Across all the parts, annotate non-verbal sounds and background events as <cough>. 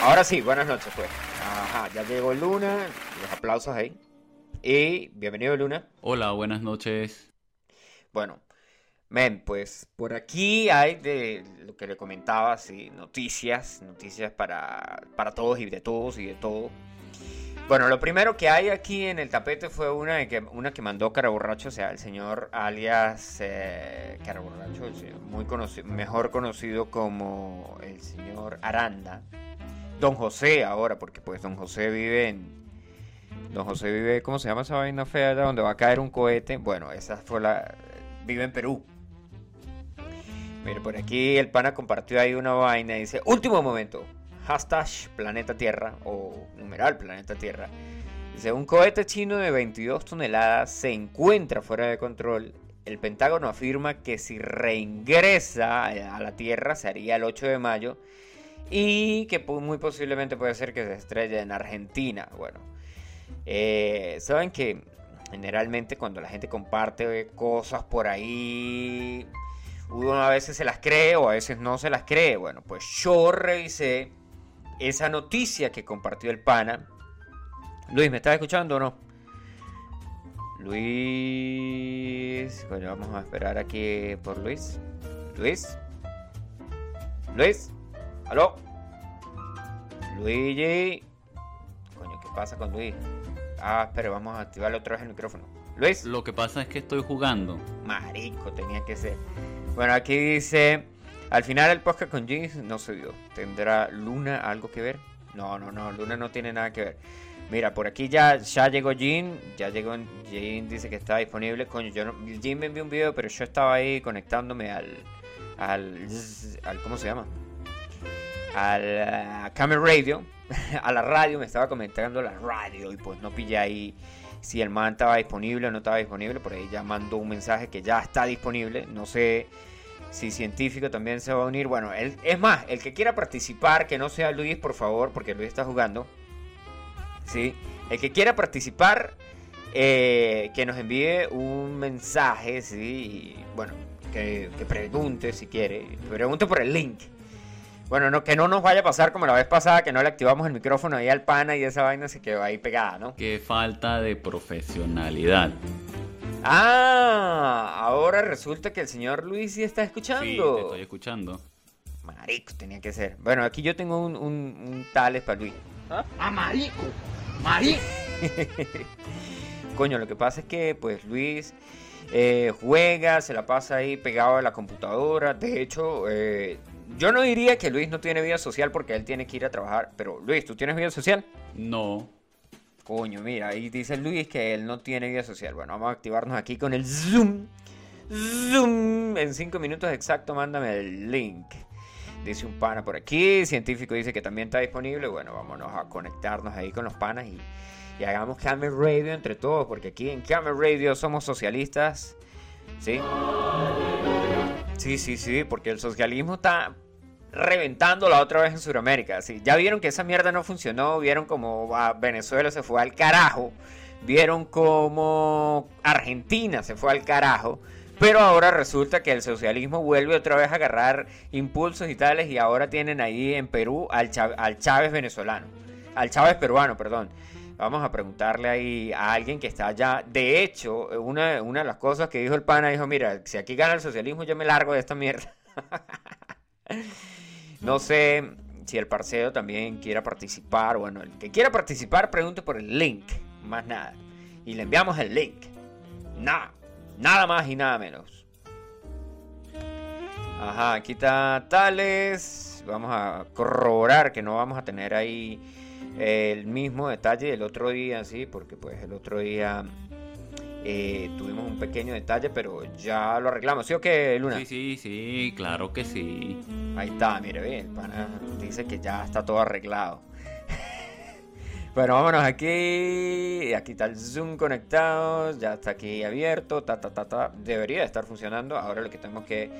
Ahora sí, buenas noches, pues. Ajá, ya llegó Luna, los aplausos ahí. Y bienvenido, Luna. Hola, buenas noches. Bueno, men, pues por aquí hay de lo que le comentaba, sí, noticias, noticias para, para todos y de todos y de todo. Bueno, lo primero que hay aquí en el tapete fue una que, una que mandó Caraborracho, o sea, el señor alias eh, Caraborracho, muy conocido, mejor conocido como el señor Aranda. Don José ahora, porque pues Don José vive en... Don José vive, ¿cómo se llama esa vaina fea allá donde va a caer un cohete? Bueno, esa fue la... Vive en Perú. Mire, por aquí el pana compartió ahí una vaina y dice, último momento, hashtag Planeta Tierra o numeral Planeta Tierra. Dice, un cohete chino de 22 toneladas se encuentra fuera de control. El Pentágono afirma que si reingresa a la Tierra se haría el 8 de mayo y que muy posiblemente puede ser que se estrelle en Argentina. Bueno, eh, saben que generalmente cuando la gente comparte cosas por ahí, uno a veces se las cree o a veces no se las cree. Bueno, pues yo revisé esa noticia que compartió el pana. Luis, ¿me estás escuchando o no? Luis. Bueno, vamos a esperar aquí por Luis. Luis. Luis. ¿Aló? Luigi. Coño, ¿qué pasa con Luis? Ah, espera, vamos a activarle otra vez el micrófono. Luis. Lo que pasa es que estoy jugando. Marico, tenía que ser. Bueno, aquí dice. Al final el podcast con Jeans no se dio. ¿Tendrá Luna algo que ver? No, no, no, Luna no tiene nada que ver. Mira, por aquí ya, ya llegó Jean, ya llegó Jean, dice que está disponible. Coño, yo no, Jean me envió un video, pero yo estaba ahí conectándome al, al, al ¿cómo se llama? Al Camera Radio, <laughs> a la radio, me estaba comentando la radio y pues no pillé ahí si el man estaba disponible o no estaba disponible. Por ahí ya mandó un mensaje que ya está disponible. No sé si científico también se va a unir. Bueno, él, es más, el que quiera participar, que no sea Luis, por favor, porque Luis está jugando. ¿sí? El que quiera participar, eh, que nos envíe un mensaje, ¿sí? Bueno, que, pregunte si quiere. Pregunte por el link. Bueno, no, que no nos vaya a pasar como la vez pasada, que no le activamos el micrófono ahí al pana y esa vaina se quedó ahí pegada, ¿no? Qué falta de profesionalidad. Ah, ahora resulta que el señor Luis sí está escuchando. Sí, te estoy escuchando. Marico, tenía que ser. Bueno, aquí yo tengo un, un, tales para Luis. ¿Ah? ah marico! ¡Marico! <laughs> Coño, lo que pasa es que, pues, Luis eh, juega, se la pasa ahí pegado a la computadora. De hecho, eh, yo no diría que Luis no tiene vida social porque él tiene que ir a trabajar. Pero, Luis, ¿tú tienes vida social? No. Coño, mira, ahí dice Luis que él no tiene vida social. Bueno, vamos a activarnos aquí con el Zoom. Zoom. En cinco minutos exacto, mándame el link. Dice un pana por aquí. Científico dice que también está disponible. Bueno, vámonos a conectarnos ahí con los panas y, y hagamos Camel Radio entre todos. Porque aquí en Camel Radio somos socialistas. ¿Sí? Sí, sí, sí. Porque el socialismo está reventando la otra vez en Sudamérica. ¿sí? Ya vieron que esa mierda no funcionó, vieron como Venezuela se fue al carajo, vieron como Argentina se fue al carajo. Pero ahora resulta que el socialismo vuelve otra vez a agarrar impulsos y tales y ahora tienen ahí en Perú al, al Chávez venezolano, al Chávez peruano, perdón. Vamos a preguntarle ahí a alguien que está allá. De hecho, una, una de las cosas que dijo el pana, dijo, mira, si aquí gana el socialismo yo me largo de esta mierda. <laughs> No sé si el parcero también quiera participar. Bueno, el que quiera participar, pregunte por el link. Más nada. Y le enviamos el link. Nada. Nada más y nada menos. Ajá, aquí está Tales. Vamos a corroborar que no vamos a tener ahí el mismo detalle del otro día, sí, porque pues el otro día eh, tuvimos un pequeño detalle, pero ya lo arreglamos. ¿Sí o qué, Luna? Sí, sí, sí, claro que sí. Ahí está, mire, bien, pana dice que ya está todo arreglado. <laughs> bueno, vámonos aquí. Aquí está el Zoom conectado, ya está aquí abierto, ta, ta, ta, ta. Debería estar funcionando. Ahora lo que tenemos que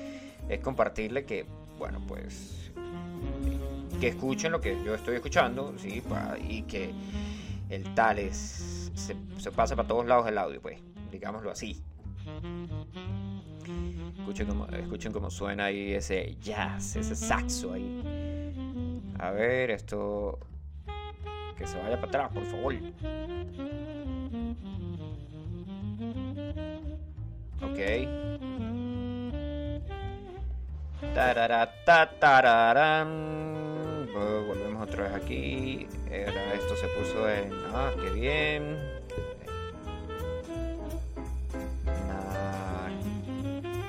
es compartirle que, bueno, pues, que escuchen lo que yo estoy escuchando, ¿sí? y que el tal es, se, se pasa para todos lados el audio, pues digámoslo así. Escuchen cómo, escuchen cómo suena ahí ese jazz, ese saxo ahí. A ver, esto... Que se vaya para atrás, por favor. Ok. Tarara. Volvemos otra vez aquí. Esto se puso en. Ah, qué bien.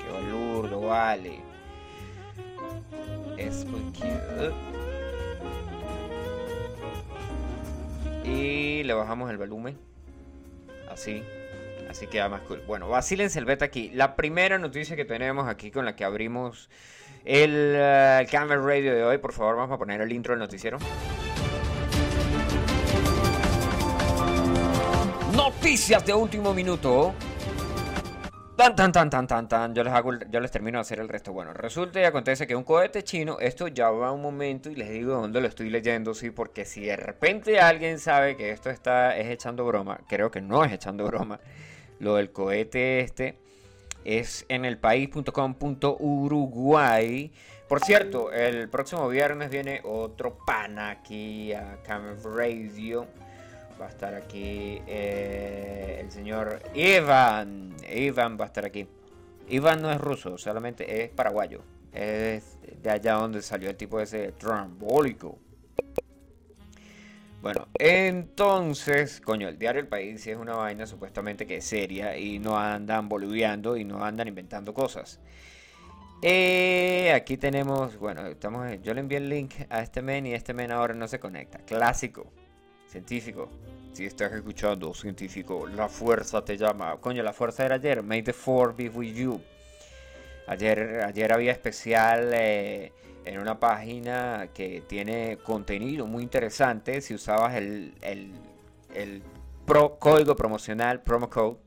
Qué vale. Es muy cute. Y le bajamos el volumen. Así. Así queda más cool. Bueno, vacílense el beta aquí. La primera noticia que tenemos aquí con la que abrimos el, Camera Radio de hoy. Por favor, vamos a poner el intro del noticiero. Noticias de último minuto. Tan, tan, tan, tan, tan, tan. Yo les, hago, yo les termino de hacer el resto. Bueno, resulta y acontece que un cohete chino, esto ya va un momento y les digo dónde lo estoy leyendo, sí, porque si de repente alguien sabe que esto está es echando broma, creo que no es echando broma, lo del cohete este es en el país.com.uruguay. Por cierto, el próximo viernes viene otro pana aquí a Camera Radio. Va a estar aquí eh, el señor Ivan. Ivan va a estar aquí. Ivan no es ruso, solamente es paraguayo. Es de allá donde salió el tipo ese trambólico. Bueno, entonces, coño, el diario El País es una vaina supuestamente que es seria y no andan boludeando y no andan inventando cosas. Eh, aquí tenemos, bueno, estamos, yo le envié el link a este men y este men ahora no se conecta. Clásico, científico. Si estás escuchando, científico, la fuerza te llama. Coño, la fuerza era ayer. May the force be with you. Ayer, ayer había especial eh, en una página que tiene contenido muy interesante. Si usabas el, el, el pro- código promocional, promo code,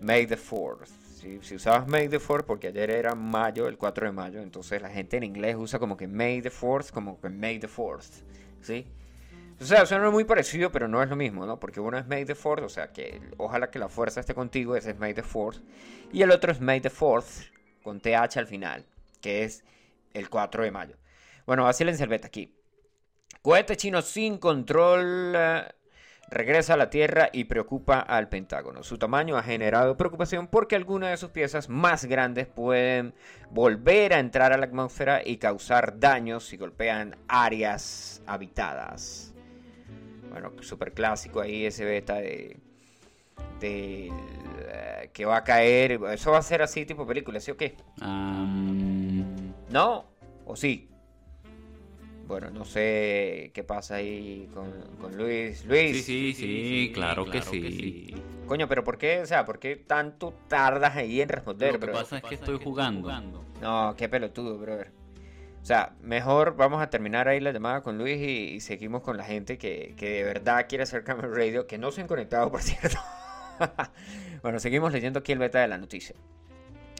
May the 4th. Si, si usabas May the 4th, porque ayer era mayo, el 4 de mayo, entonces la gente en inglés usa como que May the 4th, como que May the 4th. ¿Sí? O sea, suena muy parecido, pero no es lo mismo, ¿no? Porque uno es May the 4th, o sea, que ojalá que la fuerza esté contigo, ese es May the 4th. Y el otro es May the 4th, con TH al final, que es el 4 de mayo. Bueno, vacílense el beta aquí. Cohete chino sin control eh, regresa a la Tierra y preocupa al Pentágono. Su tamaño ha generado preocupación porque algunas de sus piezas más grandes pueden volver a entrar a la atmósfera y causar daños si golpean áreas habitadas. Bueno, súper clásico ahí ese beta de, eh, que va a caer. Eso va a ser así tipo película, ¿sí o qué? ¿No? ¿O sí? Bueno, no sé qué pasa ahí con, con Luis. Luis. sí, sí, sí, claro, que sí. Coño, pero ¿por qué? O sea, ¿por qué tanto tardas ahí en responder, Lo que bro? pasa es que estoy jugando. No, qué pelotudo, brother. O sea, mejor vamos a terminar ahí la llamada con Luis y, y seguimos con la gente que, que de verdad quiere hacer Camera Radio, que no se han conectado, por cierto. <laughs> bueno, seguimos leyendo aquí el beta de la noticia.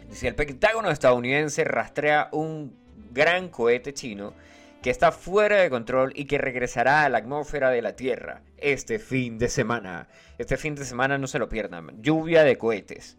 Dice, el Pentágono estadounidense rastrea un gran cohete chino que está fuera de control y que regresará a la atmósfera de la Tierra este fin de semana. Este fin de semana no se lo pierdan. Lluvia de cohetes.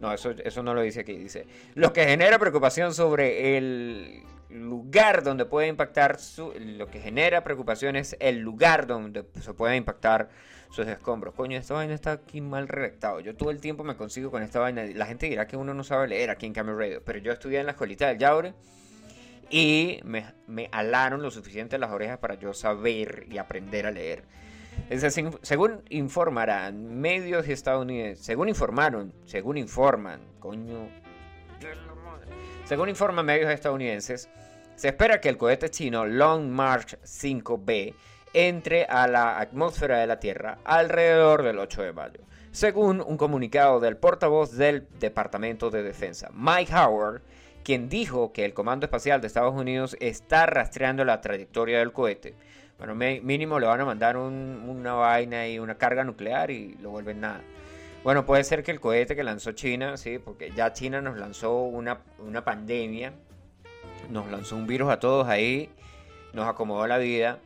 No, eso, eso no lo dice aquí. Dice, lo que genera preocupación sobre el lugar donde puede impactar su... Lo que genera preocupación es el lugar donde se puede impactar sus escombros. Coño, esta vaina está aquí mal redactado. Yo todo el tiempo me consigo con esta vaina. La gente dirá que uno no sabe leer aquí en Camera Radio, pero yo estudié en la escuelita del Yaure y me, me alaron lo suficiente las orejas para yo saber y aprender a leer. Según informarán medios estadounidenses, según informaron, según informan, coño, según informan medios estadounidenses, se espera que el cohete chino Long March 5B entre a la atmósfera de la Tierra alrededor del 8 de mayo, según un comunicado del portavoz del Departamento de Defensa, Mike Howard, quien dijo que el Comando Espacial de Estados Unidos está rastreando la trayectoria del cohete. Bueno, mínimo le van a mandar un- una vaina y una carga nuclear y lo vuelven nada. Bueno, puede ser que el cohete que lanzó China, sí, porque ya China nos lanzó una, una pandemia, nos lanzó un virus a todos ahí, nos acomodó la vida,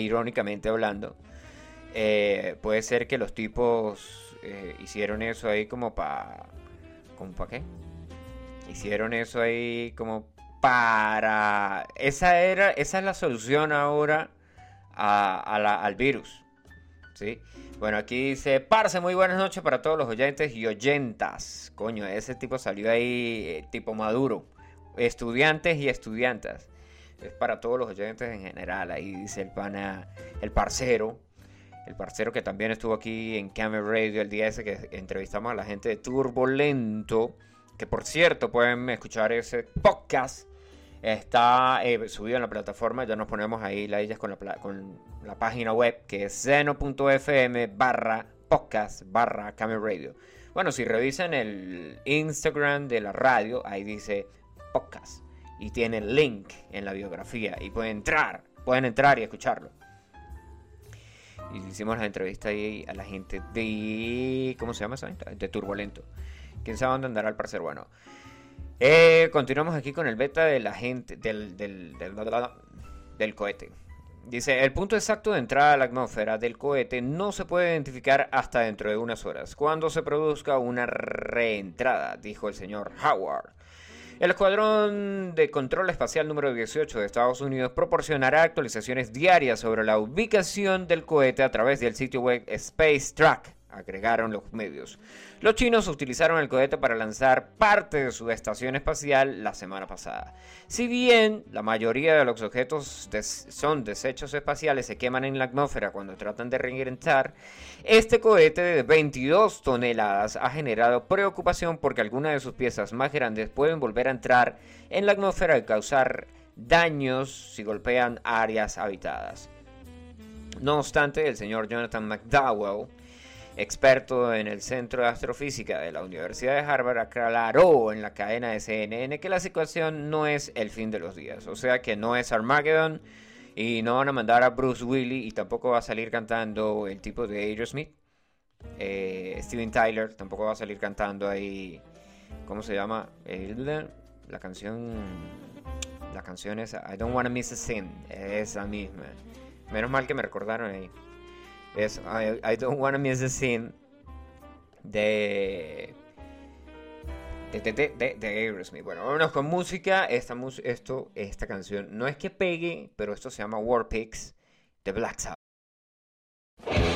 irónicamente hablando. Eh, puede ser que los tipos eh, hicieron eso ahí como para... ¿Como para qué? Hicieron eso ahí como para... Esa, era, esa es la solución ahora a la- al virus. ¿Sí? Bueno, aquí dice, Parce, muy buenas noches para todos los oyentes y oyentas. Coño, ese tipo salió ahí, eh, tipo maduro. Estudiantes y estudiantas. Es para todos los oyentes en general. Ahí dice el pana, el parcero. El parcero que también estuvo aquí en Camel Radio el día ese que entrevistamos a la gente de Turbolento. Que por cierto, pueden escuchar ese podcast. Está eh, subido en la plataforma. Ya nos ponemos ahí la con con la página web que es seno.fm barra podcast barra Camel Radio. Bueno, si revisan el Instagram de la radio, ahí dice podcast. Y tiene el link en la biografía. Y pueden entrar. Pueden entrar y escucharlo. Y hicimos la entrevista ahí a la gente de. ¿Cómo se llama esa gente? De Turbolento. ¿Quién sabe dónde andará el parcer? Bueno. Eh, continuamos aquí con el beta de la gente. Del, del, del, del cohete. Dice, el punto exacto de entrada a la atmósfera del cohete no se puede identificar hasta dentro de unas horas, cuando se produzca una reentrada, dijo el señor Howard. El Escuadrón de Control Espacial número 18 de Estados Unidos proporcionará actualizaciones diarias sobre la ubicación del cohete a través del sitio web Space Track, agregaron los medios. Los chinos utilizaron el cohete para lanzar parte de su estación espacial la semana pasada. Si bien la mayoría de los objetos son desechos espaciales, se queman en la atmósfera cuando tratan de reingresar, este cohete de 22 toneladas ha generado preocupación porque algunas de sus piezas más grandes pueden volver a entrar en la atmósfera y causar daños si golpean áreas habitadas. No obstante, el señor Jonathan McDowell, experto en el Centro de Astrofísica de la Universidad de Harvard, aclaró en la cadena de CNN que la situación no es el fin de los días, o sea que no es Armageddon y no van a mandar a Bruce Willis y tampoco va a salir cantando el tipo de Aerosmith. Eh, Steven Tyler tampoco va a salir cantando ahí, ¿cómo se llama? La canción, la canción esa, I Don't Wanna Miss a Sin, esa misma. Menos mal que me recordaron ahí. Es I, I Don't Wanna Miss a Sin de de, de, de, de- Aerosmith. Bueno, vámonos con música. Esta, esto, esta canción no es que pegue, pero esto se llama War Pigs de Black Sabbath.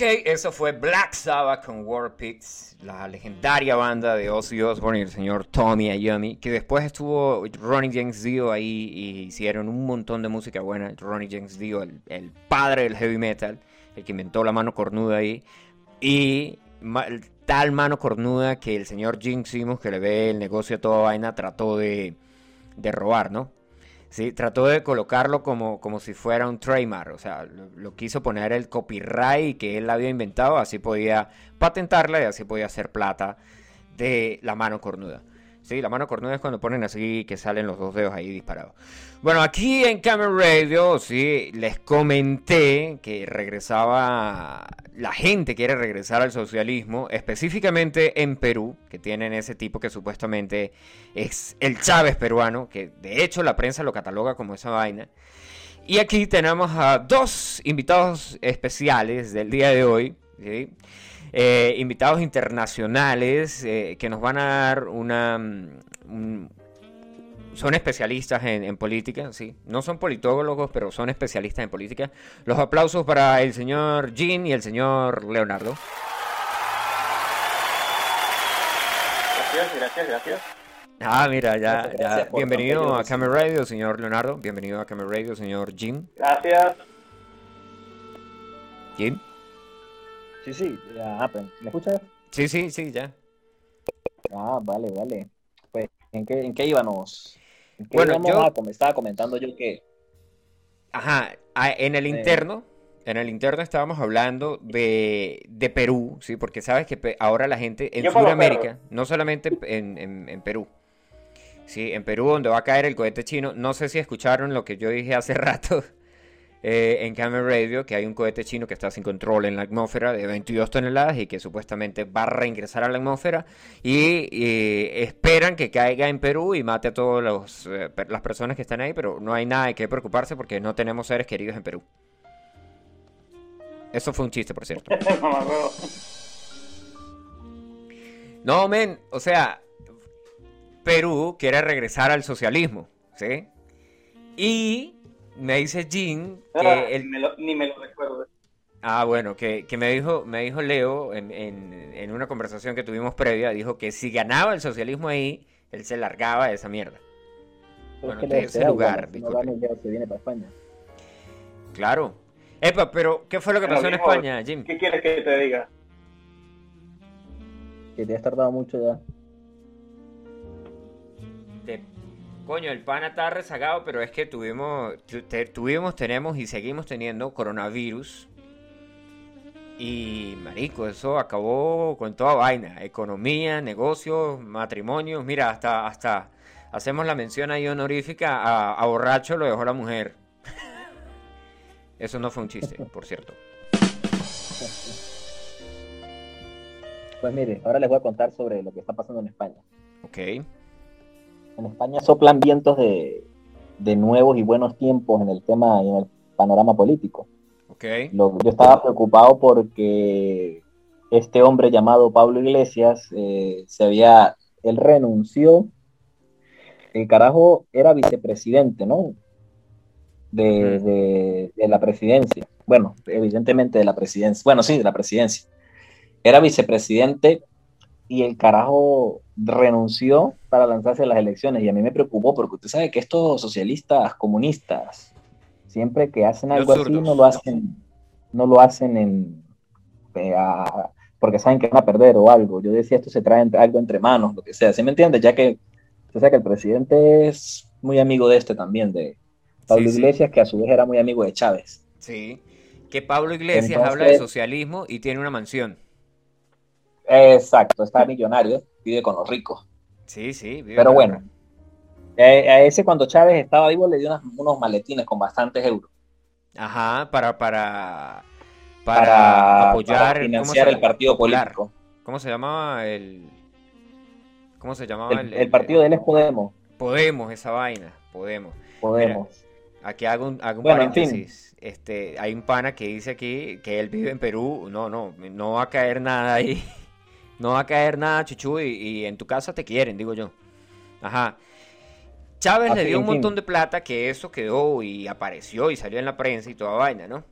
Ok, eso fue Black Sabbath con War Pigs, la legendaria banda de Ozzy Osbourne y el señor Tommy Iommi, que después estuvo Ronnie James Dio ahí y hicieron un montón de música buena. Ronnie James Dio, el, padre del heavy metal, el que inventó la mano cornuda ahí, y tal mano cornuda que el señor Gene Simmons, que le ve el negocio a toda vaina, trató de, de robar, ¿no? Sí, trató de colocarlo como, como si fuera un trademark, o sea, lo, lo quiso poner el copyright que él había inventado, así podía patentarla y así podía hacer plata de la mano cornuda. Sí, la mano cornuda es cuando ponen así que salen los dos dedos ahí disparados. Bueno, aquí en Camera Radio, sí, les comenté que regresaba, la gente quiere regresar al socialismo, específicamente en Perú, que tienen ese tipo que supuestamente es el Chávez peruano, que de hecho la prensa lo cataloga como esa vaina. Y aquí tenemos a dos invitados especiales del día de hoy. Eh, invitados internacionales eh, que nos van a dar una... mm, un- son especialistas en, en política, sí. No son politólogos, pero son especialistas en política. Los aplausos para el señor Jean y el señor Leonardo. Gracias, gracias, gracias. Ah, mira, ya, gracias Bienvenido a. Camera Radio, señor Leonardo. Bienvenido a Camera Radio, señor Jim. Gracias. Jim. Sí, sí, ya, ah, pues, ¿me escuchas? Sí, sí, sí, ya. Ah, vale, vale. Pues, ¿en qué, en qué íbamos? ¿En qué Bueno, íbamos? yo- Ah, como estaba comentando yo que... Ajá, en el interno, en el interno estábamos hablando de, de Perú, ¿sí? Porque sabes que ahora la gente en Sudamérica, no solamente en, en- en Perú, ¿sí? En Perú, donde va a caer el cohete chino, no sé si escucharon lo que yo dije hace <laughs> rato eh, en Camel Radio, que hay un cohete chino que está sin control en la atmósfera de 22 toneladas y que supuestamente va a reingresar a la atmósfera y, y esperan que caiga en Perú y mate a todas las personas que están ahí, pero no hay nada de qué preocuparse porque no tenemos seres queridos en Perú. Eso fue un chiste, por cierto. <laughs> No, men, o sea, Perú quiere regresar al socialismo, ¿sí? Y me dice Ah, que el... me lo- ni me lo recuerdo. Ah, bueno, que, que me dijo, me dijo Leo en, en- en una conversación que tuvimos previa, dijo que si ganaba el socialismo ahí, él se largaba de esa mierda. Pero Bueno, es que de ese lugar, bueno, si no disculpe. gana, ya se viene para España. Claro. Epa, pero ¿qué fue lo que Pero pasó en España, Jim? ¿Qué quieres que te diga? Que te has tardado mucho ya. Coño, el pana está rezagado, pero es que tuvimos, tuvimos, tenemos y seguimos teniendo coronavirus. Y, marico, eso acabó con toda vaina. Economía, negocios, matrimonios. Mira, hasta, hasta hacemos la mención ahí honorífica a, a borracho lo dejó la mujer. Eso no fue un chiste, por cierto. Pues mire, ahora les voy a contar sobre lo que está pasando en España. Ok. En España soplan vientos de, de nuevos y buenos tiempos en el tema y en el panorama político. Ok. Lo- yo estaba preocupado porque este hombre llamado Pablo Iglesias eh, se había, él renunció, el carajo era vicepresidente, ¿no? De- de la presidencia. Bueno, evidentemente de la presidencia. Bueno, sí, de la presidencia. Era vicepresidente y el carajo renunció para lanzarse a las elecciones. Y a mí me preocupó porque usted sabe que estos socialistas comunistas, siempre que hacen algo así, no lo hacen, no lo hacen en eh, a- porque saben que van a perder o algo. Yo decía, esto se trae entre- algo entre manos, lo que sea. ¿Sí me entiendes? Ya que usted sabe que el presidente es muy amigo de este también, de Pablo Sí, sí. Iglesias, que a su vez era muy amigo de Chávez. Sí. Que Pablo Iglesias Entonces- habla de socialismo y tiene una mansión. Exacto, está millonario, vive con los ricos. Sí, sí. vive Pero en bueno, eh, a ese cuando Chávez estaba vivo le dio unas- unos maletines con bastantes euros Ajá, para, para, para, para, apoyar para ¿cómo financiar el partido popular. político. ¿Cómo se llamaba el... ¿Cómo se llamaba El, el partido de él es Podemos. Podemos, esa vaina, Podemos. Podemos. Aquí hago un, hago un Bueno, en fin. paréntesis. Este, hay un pana que dice aquí que él vive en Perú. No, no, no va a caer nada ahí. <laughs> No va a caer nada, chuchu, y, y en tu casa te quieren, digo yo. Ajá. Chávez le dio un montón de plata que eso quedó y apareció y salió en la prensa y toda vaina, ¿no?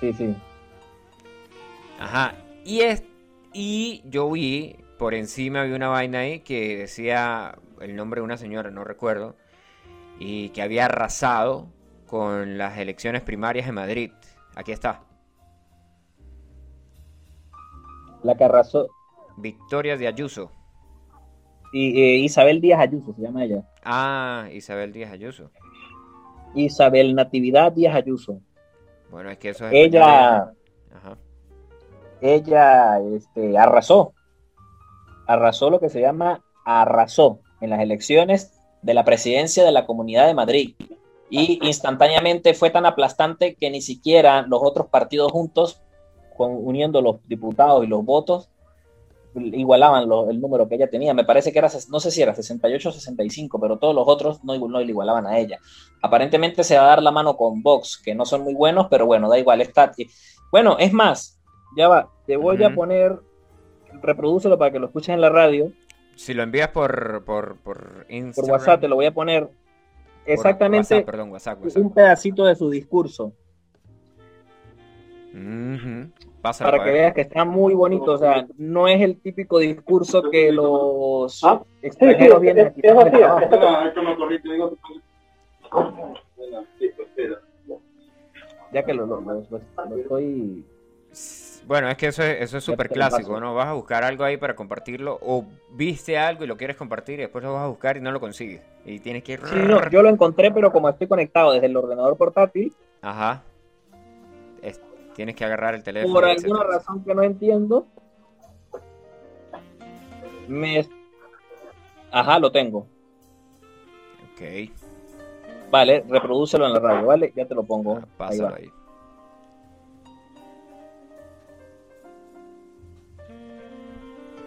Sí, sí. Ajá. Y, es, y yo vi, por encima había una vaina ahí que decía el nombre de una señora, no recuerdo, y que había arrasado con las elecciones primarias en Madrid. Aquí está. La que arrasó. Victoria de Ayuso. Y, eh, Isabel Díaz Ayuso se llama ella. Ah, Isabel Díaz Ayuso. Isabel Natividad Díaz Ayuso. Bueno, es que eso es Ella, Ajá. ella este, arrasó. Arrasó lo que se llama arrasó en las elecciones de la presidencia de la Comunidad de Madrid. Y instantáneamente fue tan aplastante que ni siquiera los otros partidos juntos, uniendo los diputados y los votos, igualaban lo- el número que ella tenía. Me parece que era, no sé si era 68 o 65, pero todos los otros no, no le igualaban a ella. Aparentemente se va a dar la mano con Vox, que no son muy buenos, pero bueno, da igual, está. Bueno, es más, ya va, te voy a poner, reprodúcelo para que lo escuches en la radio, Si lo envías por, por, por Instagram. por WhatsApp te lo voy a poner exactamente WhatsApp, perdón, WhatsApp, WhatsApp. un pedacito de su discurso, Pásalo para pa' que veas que está muy bonito, o sea, no es el típico discurso que los Ah, Sí, sí, extranjeros vienen es, así. sí, pues, espera. ya que lo, lo- lo- estoy Bueno, es que eso es eso es súper clásico. ¿no? Vas a buscar algo ahí para compartirlo o viste algo y lo quieres compartir y después lo vas a buscar y no lo consigues. Y tienes que ir... Sí, no, yo lo encontré, pero como estoy conectado desde el ordenador portátil, Ajá. Es- tienes que agarrar el teléfono. por etcétera. alguna razón que no entiendo, me... Ajá, lo tengo. Ok, Vale, reprodúcelo en la radio, ¿vale? Ya te lo pongo. ah, pásalo ahí.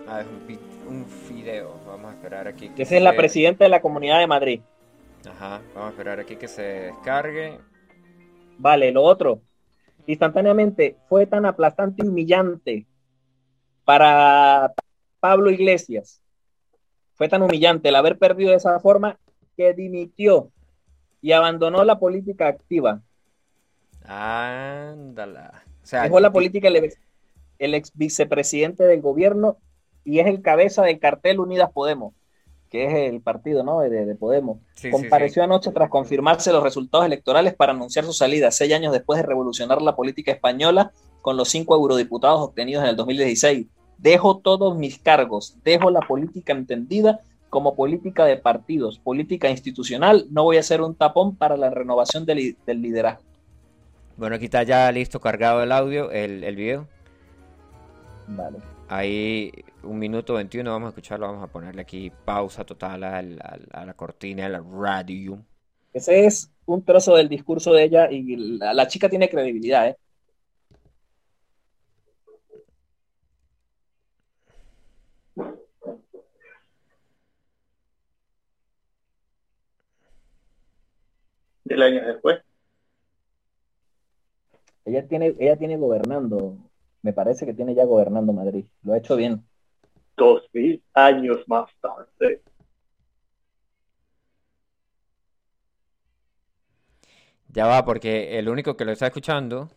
Ah, es un, un video. Vamos a esperar aquí. que Esa es la se- presidenta de la Comunidad de Madrid. Ajá, vamos a esperar aquí que se descargue. Vale, lo otro. Instantáneamente fue tan aplastante y humillante para Pablo Iglesias. Fue tan humillante el haber perdido de esa forma que dimitió y abandonó la política activa. Ándala. O sea, Dejó la ti- política el el ex vicepresidente del gobierno y es el cabeza del cartel Unidas Podemos, que es el partido ¿no? de, de Podemos. sí, sí, sí. Compareció anoche tras confirmarse los resultados electorales para anunciar su salida, seis años después de revolucionar la política española con los cinco eurodiputados obtenidos en el 2016. Dejo todos mis cargos, dejo la política entendida como política de partidos, política institucional, no voy a ser un tapón para la renovación del, del liderazgo. Bueno, aquí está ya listo cargado el audio, el, el video. Vale. Ahí un minuto 21, vamos a escucharlo, vamos a ponerle aquí pausa total al- al- a, la cortina, a la radio. Ese es un trozo del discurso de ella y la, la chica tiene credibilidad, ¿eh? Del año después. Ella tiene, ella tiene gobernando, me parece que tiene ya gobernando Madrid, lo ha hecho bien. Dos mil años más tarde. Ya va, porque el único que lo está escuchando,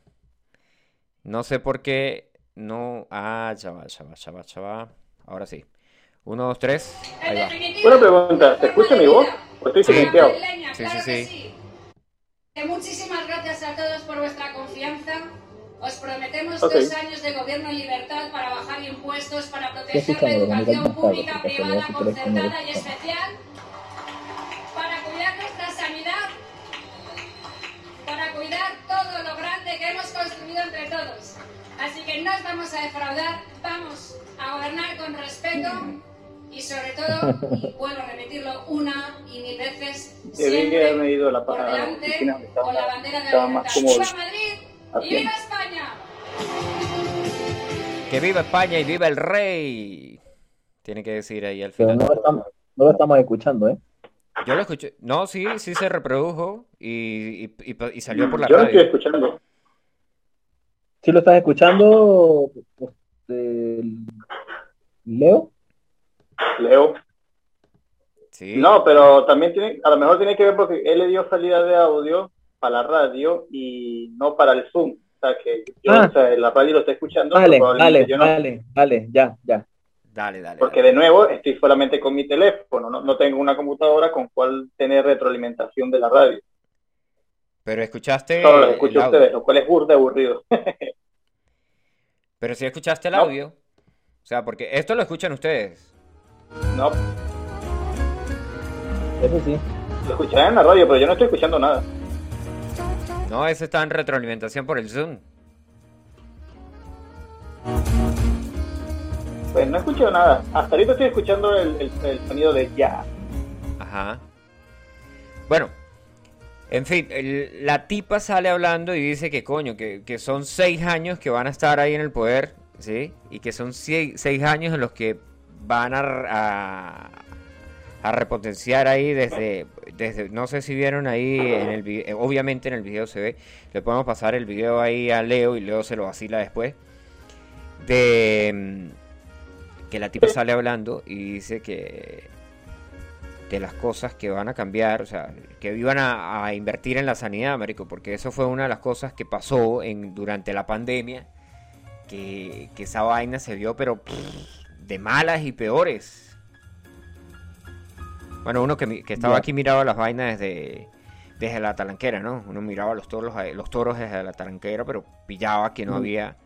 no sé por qué, no... Ah, ya va, ya va, ya va, ya va. Ahora sí. Uno, dos, tres. Ahí va. Una pregunta, ¿se escucha mi voz? ¿O estoy silenciado? Sí, sí, sí. Que muchísimas gracias a todos por vuestra confianza. Os prometemos Ok. dos años de gobierno en libertad para bajar impuestos, para proteger la educación pública, privada, concertada y especial, para cuidar nuestra sanidad, para cuidar todo lo grande que hemos construido entre todos. Así que no os vamos a defraudar, vamos a gobernar con respeto y sobre todo, y <laughs> vuelvo a repetirlo una y mil veces, Debí siempre haberme ido a la, por la delante con la bandera de la libertad. más ¡Y viva España! Que viva España y viva el rey. Tiene que decir ahí al Pero final. no lo estamos, no lo estamos escuchando, ¿eh? Yo lo escuché. No, sí, sí se reprodujo y, y- y pa- y salió por la Yo no estoy radio. escuchando. ¿Sí lo estás escuchando, este, Leo? Leo. Sí. No, pero también tiene, a lo mejor tiene que ver porque él le dio salida de audio para la radio y no para el Zoom. O sea, que yo, Ah. o sea, la radio lo está escuchando, pero Vale, probablemente vale, yo no. vale, vale, ya, ya. Dale, dale. Porque dale. de nuevo estoy solamente con mi teléfono, no, no tengo una computadora con cual tener retroalimentación de la radio. Pero escuchaste Solo lo el escucho a ustedes, lo cual es burda aburrido. Pero si escuchaste el No. audio. O sea, porque esto lo escuchan ustedes. no, Eso sí. lo escucharé en la radio, pero yo no estoy escuchando nada. No, ese está en retroalimentación por el Zoom. Pues no escucho nada. Hasta ahorita estoy escuchando el, el- el sonido de ya. Ajá. Bueno, en fin, el- la tipa sale hablando y dice que coño, que, que son seis años que van a estar ahí en el poder, ¿sí? Y que son sie- seis años en los que van a, a, a repotenciar ahí desde, desde, no sé si vieron ahí en el video, obviamente en el video se ve, le podemos pasar el video ahí a Leo y Leo se lo vacila después, de mm, que la tipa sale hablando y dice que de las cosas que van a cambiar, o sea, que iban a, a invertir en la sanidad, marico, porque eso fue una de las cosas que pasó en, durante la pandemia, que, que esa vaina se vio, pero pff, de malas y peores. Bueno, uno que, que estaba aquí miraba las vainas desde, desde la talanquera, ¿no? Uno miraba los toros, eh, los toros desde la talanquera, pero pillaba que no Mm. había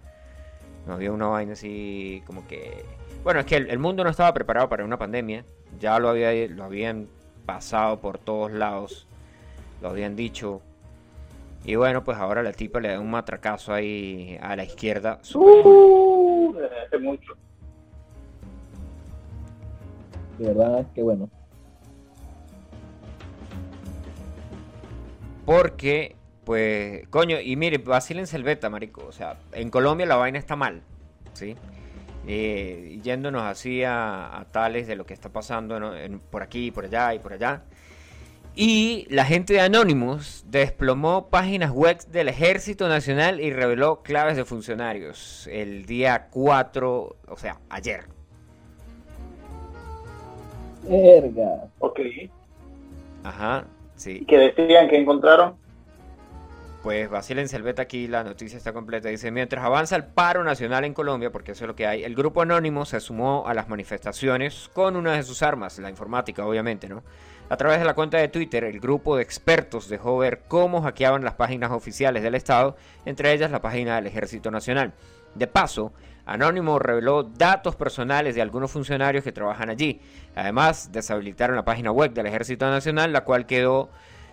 No había una vaina así como que... Bueno, es que el, el mundo no estaba preparado para una pandemia. Ya lo, había, lo habían pasado por todos lados. Lo habían dicho. Y bueno, pues ahora la tipa le da un matracazo ahí a la izquierda. Uh, desde hace mucho. De verdad, qué bueno. Porque, pues, coño, y mire, vacílense el beta, marico. O sea, en Colombia la vaina está mal, ¿sí? Eh, yéndonos así a, a tales de lo que está pasando ¿no? en- por aquí, por allá y por allá. Y la gente de Anonymous desplomó páginas web del Ejército Nacional y reveló claves de funcionarios el día 4, o sea, ayer. Verga. Ok. Ajá, sí. Y que decían que encontraron. Pues vacílense el beta aquí, la noticia está completa. Dice, mientras avanza el paro nacional en Colombia, porque eso es lo que hay, el grupo anónimo se sumó a las manifestaciones con una de sus armas, la informática, obviamente, ¿no? A través de la cuenta de Twitter, el grupo de expertos dejó ver cómo hackeaban las páginas oficiales del Estado, entre ellas la página del Ejército Nacional. De paso, Anónimo reveló datos personales de algunos funcionarios que trabajan allí. Además, deshabilitaron la página web del Ejército Nacional, la cual quedó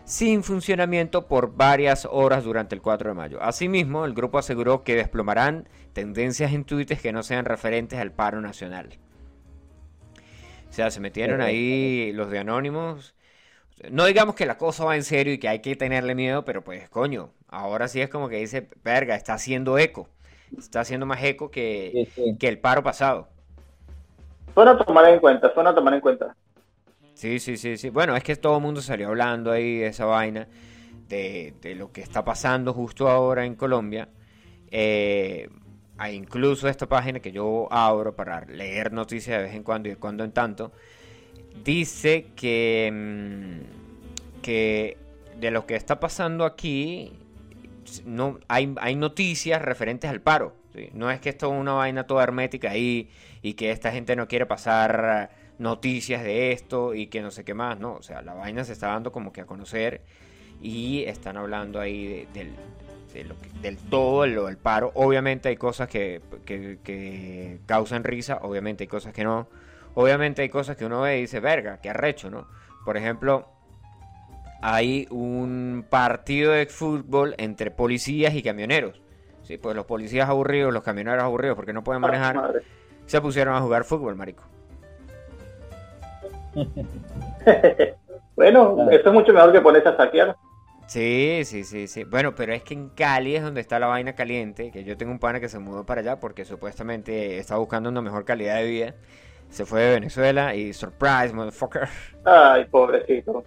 sin funcionamiento por varias horas durante el 4 de mayo. Asimismo, el grupo aseguró que desplomarán tendencias en tweets que no sean referentes al paro nacional. O sea, se metieron ahí los de Anónimos. No digamos que la cosa va en serio y que hay que tenerle miedo, pero pues coño, ahora sí es como que dice, verga, está haciendo eco. Está haciendo más eco que, Sí, sí. que el paro pasado. Suena a tomar en cuenta, suena a tomar en cuenta. Sí, sí, sí, sí. Bueno, es que todo el mundo salió hablando ahí de esa vaina, de, de lo que está pasando justo ahora en Colombia. Eh, hay incluso esta página que yo abro para leer noticias de vez en cuando y de cuando en tanto, dice que, mm, que de lo que está pasando aquí, no, hay, hay noticias referentes al paro. No es que esto es una vaina toda hermética ahí y que esta gente no quiere pasar noticias de esto y que no sé qué más, no, o sea, la vaina se está dando como que a conocer y están hablando ahí de- del, del todo lo del paro. Obviamente hay cosas que, que- que causan risa, obviamente hay cosas que no. Obviamente hay cosas que uno ve y dice, verga, qué arrecho, ¿no? Por ejemplo, hay un partido de fútbol entre policías y camioneros. Sí, pues los policías aburridos, los camioneros aburridos porque no pueden manejar, se pusieron a jugar fútbol, marico. <laughs> Bueno, Claro. eso es mucho mejor que ponerse a saquear. Sí, sí, sí, sí. Bueno, pero es que en Cali es donde está la vaina caliente, que yo tengo un pana que se mudó para allá porque supuestamente está buscando una mejor calidad de vida. Se fue de Venezuela y surprise, motherfucker. Ay, pobrecito.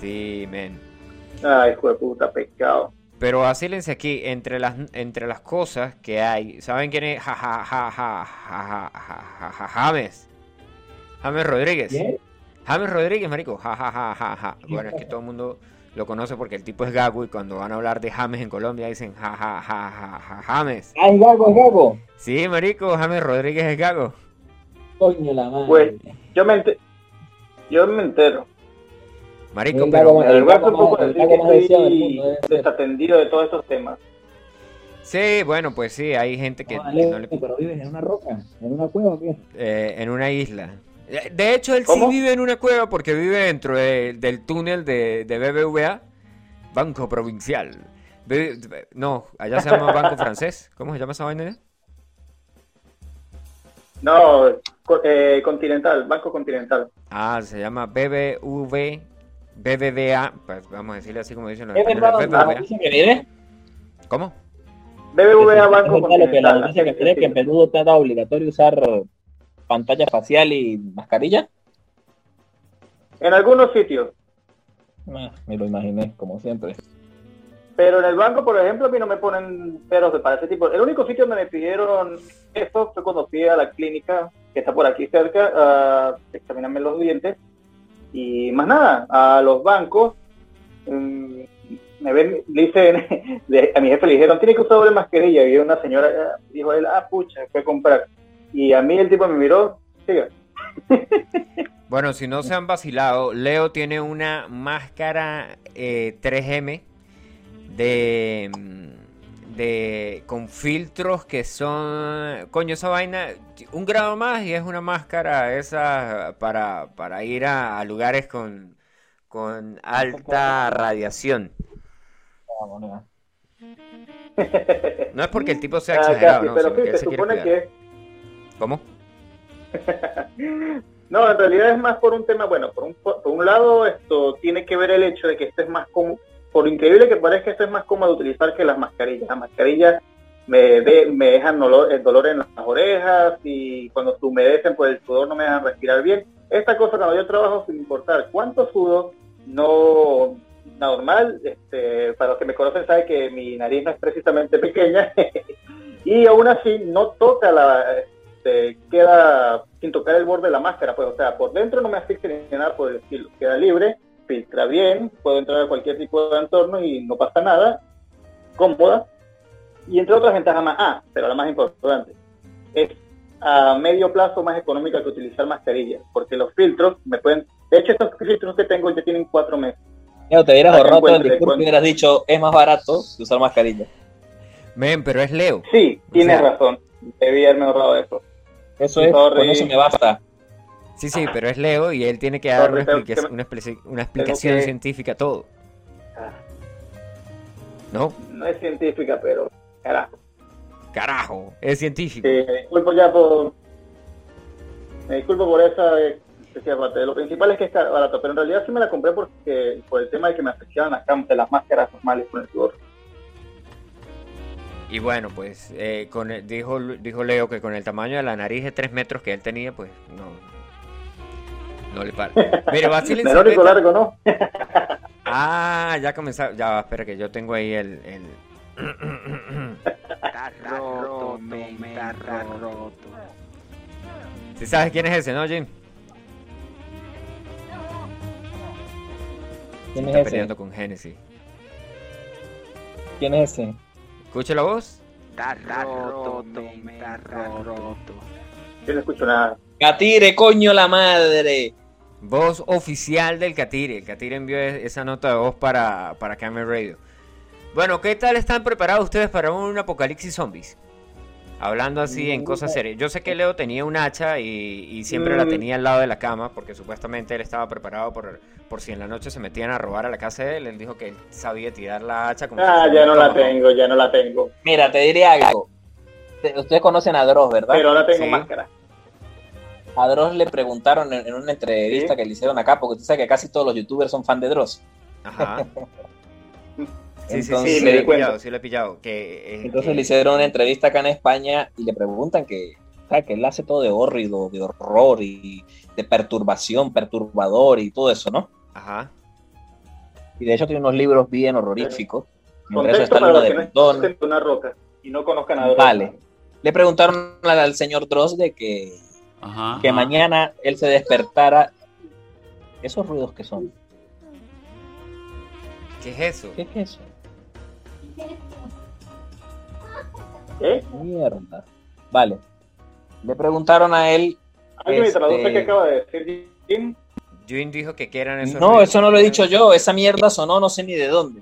Sí, men. Ay, hijo de puta, pescado. Pero vacílense aquí, entre las, entre las cosas que hay, ¿saben quién es? Ja, ja, ja, ja, ja, ja, ja, ja, James. James Rodríguez. James Rodríguez, marico. Ja, ja, ja, ja, ja. Bueno, es que todo el mundo lo conoce porque el tipo es gago y cuando van a hablar de James en Colombia dicen ja, ja, ja, ja, ja James. Ah, es gago, es gago. Sí, marico, James Rodríguez es gago. Coño la madre. Pues, yo me, yo me entero. Marico, El pero... gago En lugar un poco más- el decir que estoy ser. desatendido de todos estos temas. Sí, bueno, pues sí, hay gente que, No, que dale, no le... Pero vives en una roca, en una cueva, ¿o qué? eh, en una isla. Eh, De hecho, él ¿Cómo? sí vive en una cueva porque vive dentro de- del túnel de, de BBVA, Banco Provincial. No, allá se llama Banco <laughs> Francés. ¿Cómo se llama esa vaina? No, eh, Continental, Banco Continental. Ah, se llama BBV, BBVA, pues vamos a decirle así como dicen los ¿Es verdad españoles, la BBVA. noticia que? ¿Lo BBVA Banco que la Continental. noticia que miré que en Perú está obligatorio usar pantalla facial y mascarilla. En algunos sitios. Ah, me lo imaginé, como siempre. Pero en el banco, por ejemplo, a mí no me ponen peros de para ese tipo. El único sitio donde me pidieron eso fue cuando fui a la clínica que está por aquí cerca a examinarme los dientes. Y más nada, a los bancos, mm, me ven, le dicen, <laughs> a mi jefe le dijeron, tiene que usar doble mascarilla. Y una señora ah, dijo él, ah, pucha, fue a comprar. Y a mí el tipo me miró, siga. <laughs> Bueno, si no se han vacilado, Leo tiene una máscara eh, 3M de, mm, de con filtros que son, coño, esa vaina, un grado más y es una máscara esa para, para ir a, a lugares con, con alta radiación. No es porque el tipo sea Ah, exagerado, casi, no, pero sí, que se supone que ¿Cómo? <laughs> No, en realidad es más por un tema, bueno, por un, por un lado esto tiene que ver el hecho de que esto es más cómodo, por increíble que parezca, esto es más cómodo utilizar que las mascarillas. Las mascarillas me, de- me dejan dolor, el dolor en las orejas y cuando se humedecen por el sudor no me dejan respirar bien. Esta cosa cuando yo trabajo sin importar cuánto sudo, no normal, este, para los que me conocen saben que mi nariz no es precisamente <laughs> pequeña y aún así no toca la, este, queda sin tocar el borde de la máscara, pues, o sea, por dentro no me asfixia ni nada por el estilo, queda libre, filtra bien, puedo entrar a cualquier tipo de entorno y no pasa nada, cómoda, y entre otras ventajas más, ah, pero la más importante, es a medio plazo más económica que utilizar mascarillas, porque los filtros me pueden, de hecho estos filtros que tengo ya tienen cuatro meses, Leo, te hubieras ahorrado todo el discurso y hubieras dicho, es más barato que usar mascarilla. Men, pero es Leo. sí, O tienes sea- razón, debí haberme ahorrado eso. Eso es, con eso me basta. Sí, sí, pero es Leo y él tiene que dar una, Sorry, tengo explica- que- una, explicación que- científica a todo. Ah, ¿No? No es científica, pero carajo. Carajo, es científico. Sí, me disculpo ya por. Me disculpo por esa. Lo principal es que es barato, pero en realidad sí me la compré porque por el tema de que me afectaban las, de las máscaras normales con el sudor. Y bueno, pues eh, con el- dijo, dijo Leo que con el tamaño de la nariz de 3 metros que él tenía, pues no. No le para. Menor y Beta. largo, ¿no? <laughs> Ah, ya comenzó. Ya va, espera que yo tengo ahí el. el... Está <laughs> roto, men, está roto. ¿Sí sabes quién es ese, no, Jim? ¿Quién Está es ese? peleando con Genesis. ¿Quién es ese? ¿Escucha la voz? Está roto, men, está roto. Yo no escucho nada. Catire, coño la madre. Voz oficial del Catire. El Catire envió esa nota de voz para, para Camel Radio. Bueno, ¿qué tal están preparados ustedes para un apocalipsis zombies? Hablando así en cosas serias. Yo sé que Leo tenía un hacha y, y siempre la Mm. tenía al lado de la cama porque supuestamente él estaba preparado por, por si en la noche se metían a robar a la casa de él. Él dijo que él sabía tirar la hacha como Ah, ya no la tengo, ya no la tengo. Mira, te diré algo. Te- Ustedes conocen a Dross, ¿verdad? Pero ahora tengo Sí. máscara. A Dross le preguntaron en, en una entrevista Sí. que le hicieron acá, porque tú sabes que casi todos los youtubers son fan de Dross. Ajá. <laughs> Sí, sí, Entonces- sí, Sí, me di he cuenta. pillado, sí lo he pillado. Que, eh, Entonces eh, le hicieron una entrevista acá en España y le preguntan que, o sea, que él hace todo de hórrido, de horror y de perturbación, perturbador y todo eso, ¿no? Ajá. Y de hecho tiene unos libros bien horroríficos. Contexto está el para de que no una roca y no conozcan a Dross. Vale. Le preguntaron al, al señor Dross de que, Ajá. que ajá. mañana él se despertara. ¿Esos ruidos que son? ¿Qué es eso? ¿Qué es eso? ¿Eh? Mierda. Vale. Le preguntaron a él. ¿Alguien me traduce Este- qué acaba de decir Jim? Jun dijo que qué eran esos No, ruidos. eso no lo he dicho yo. Esa mierda sonó no sé ni de dónde.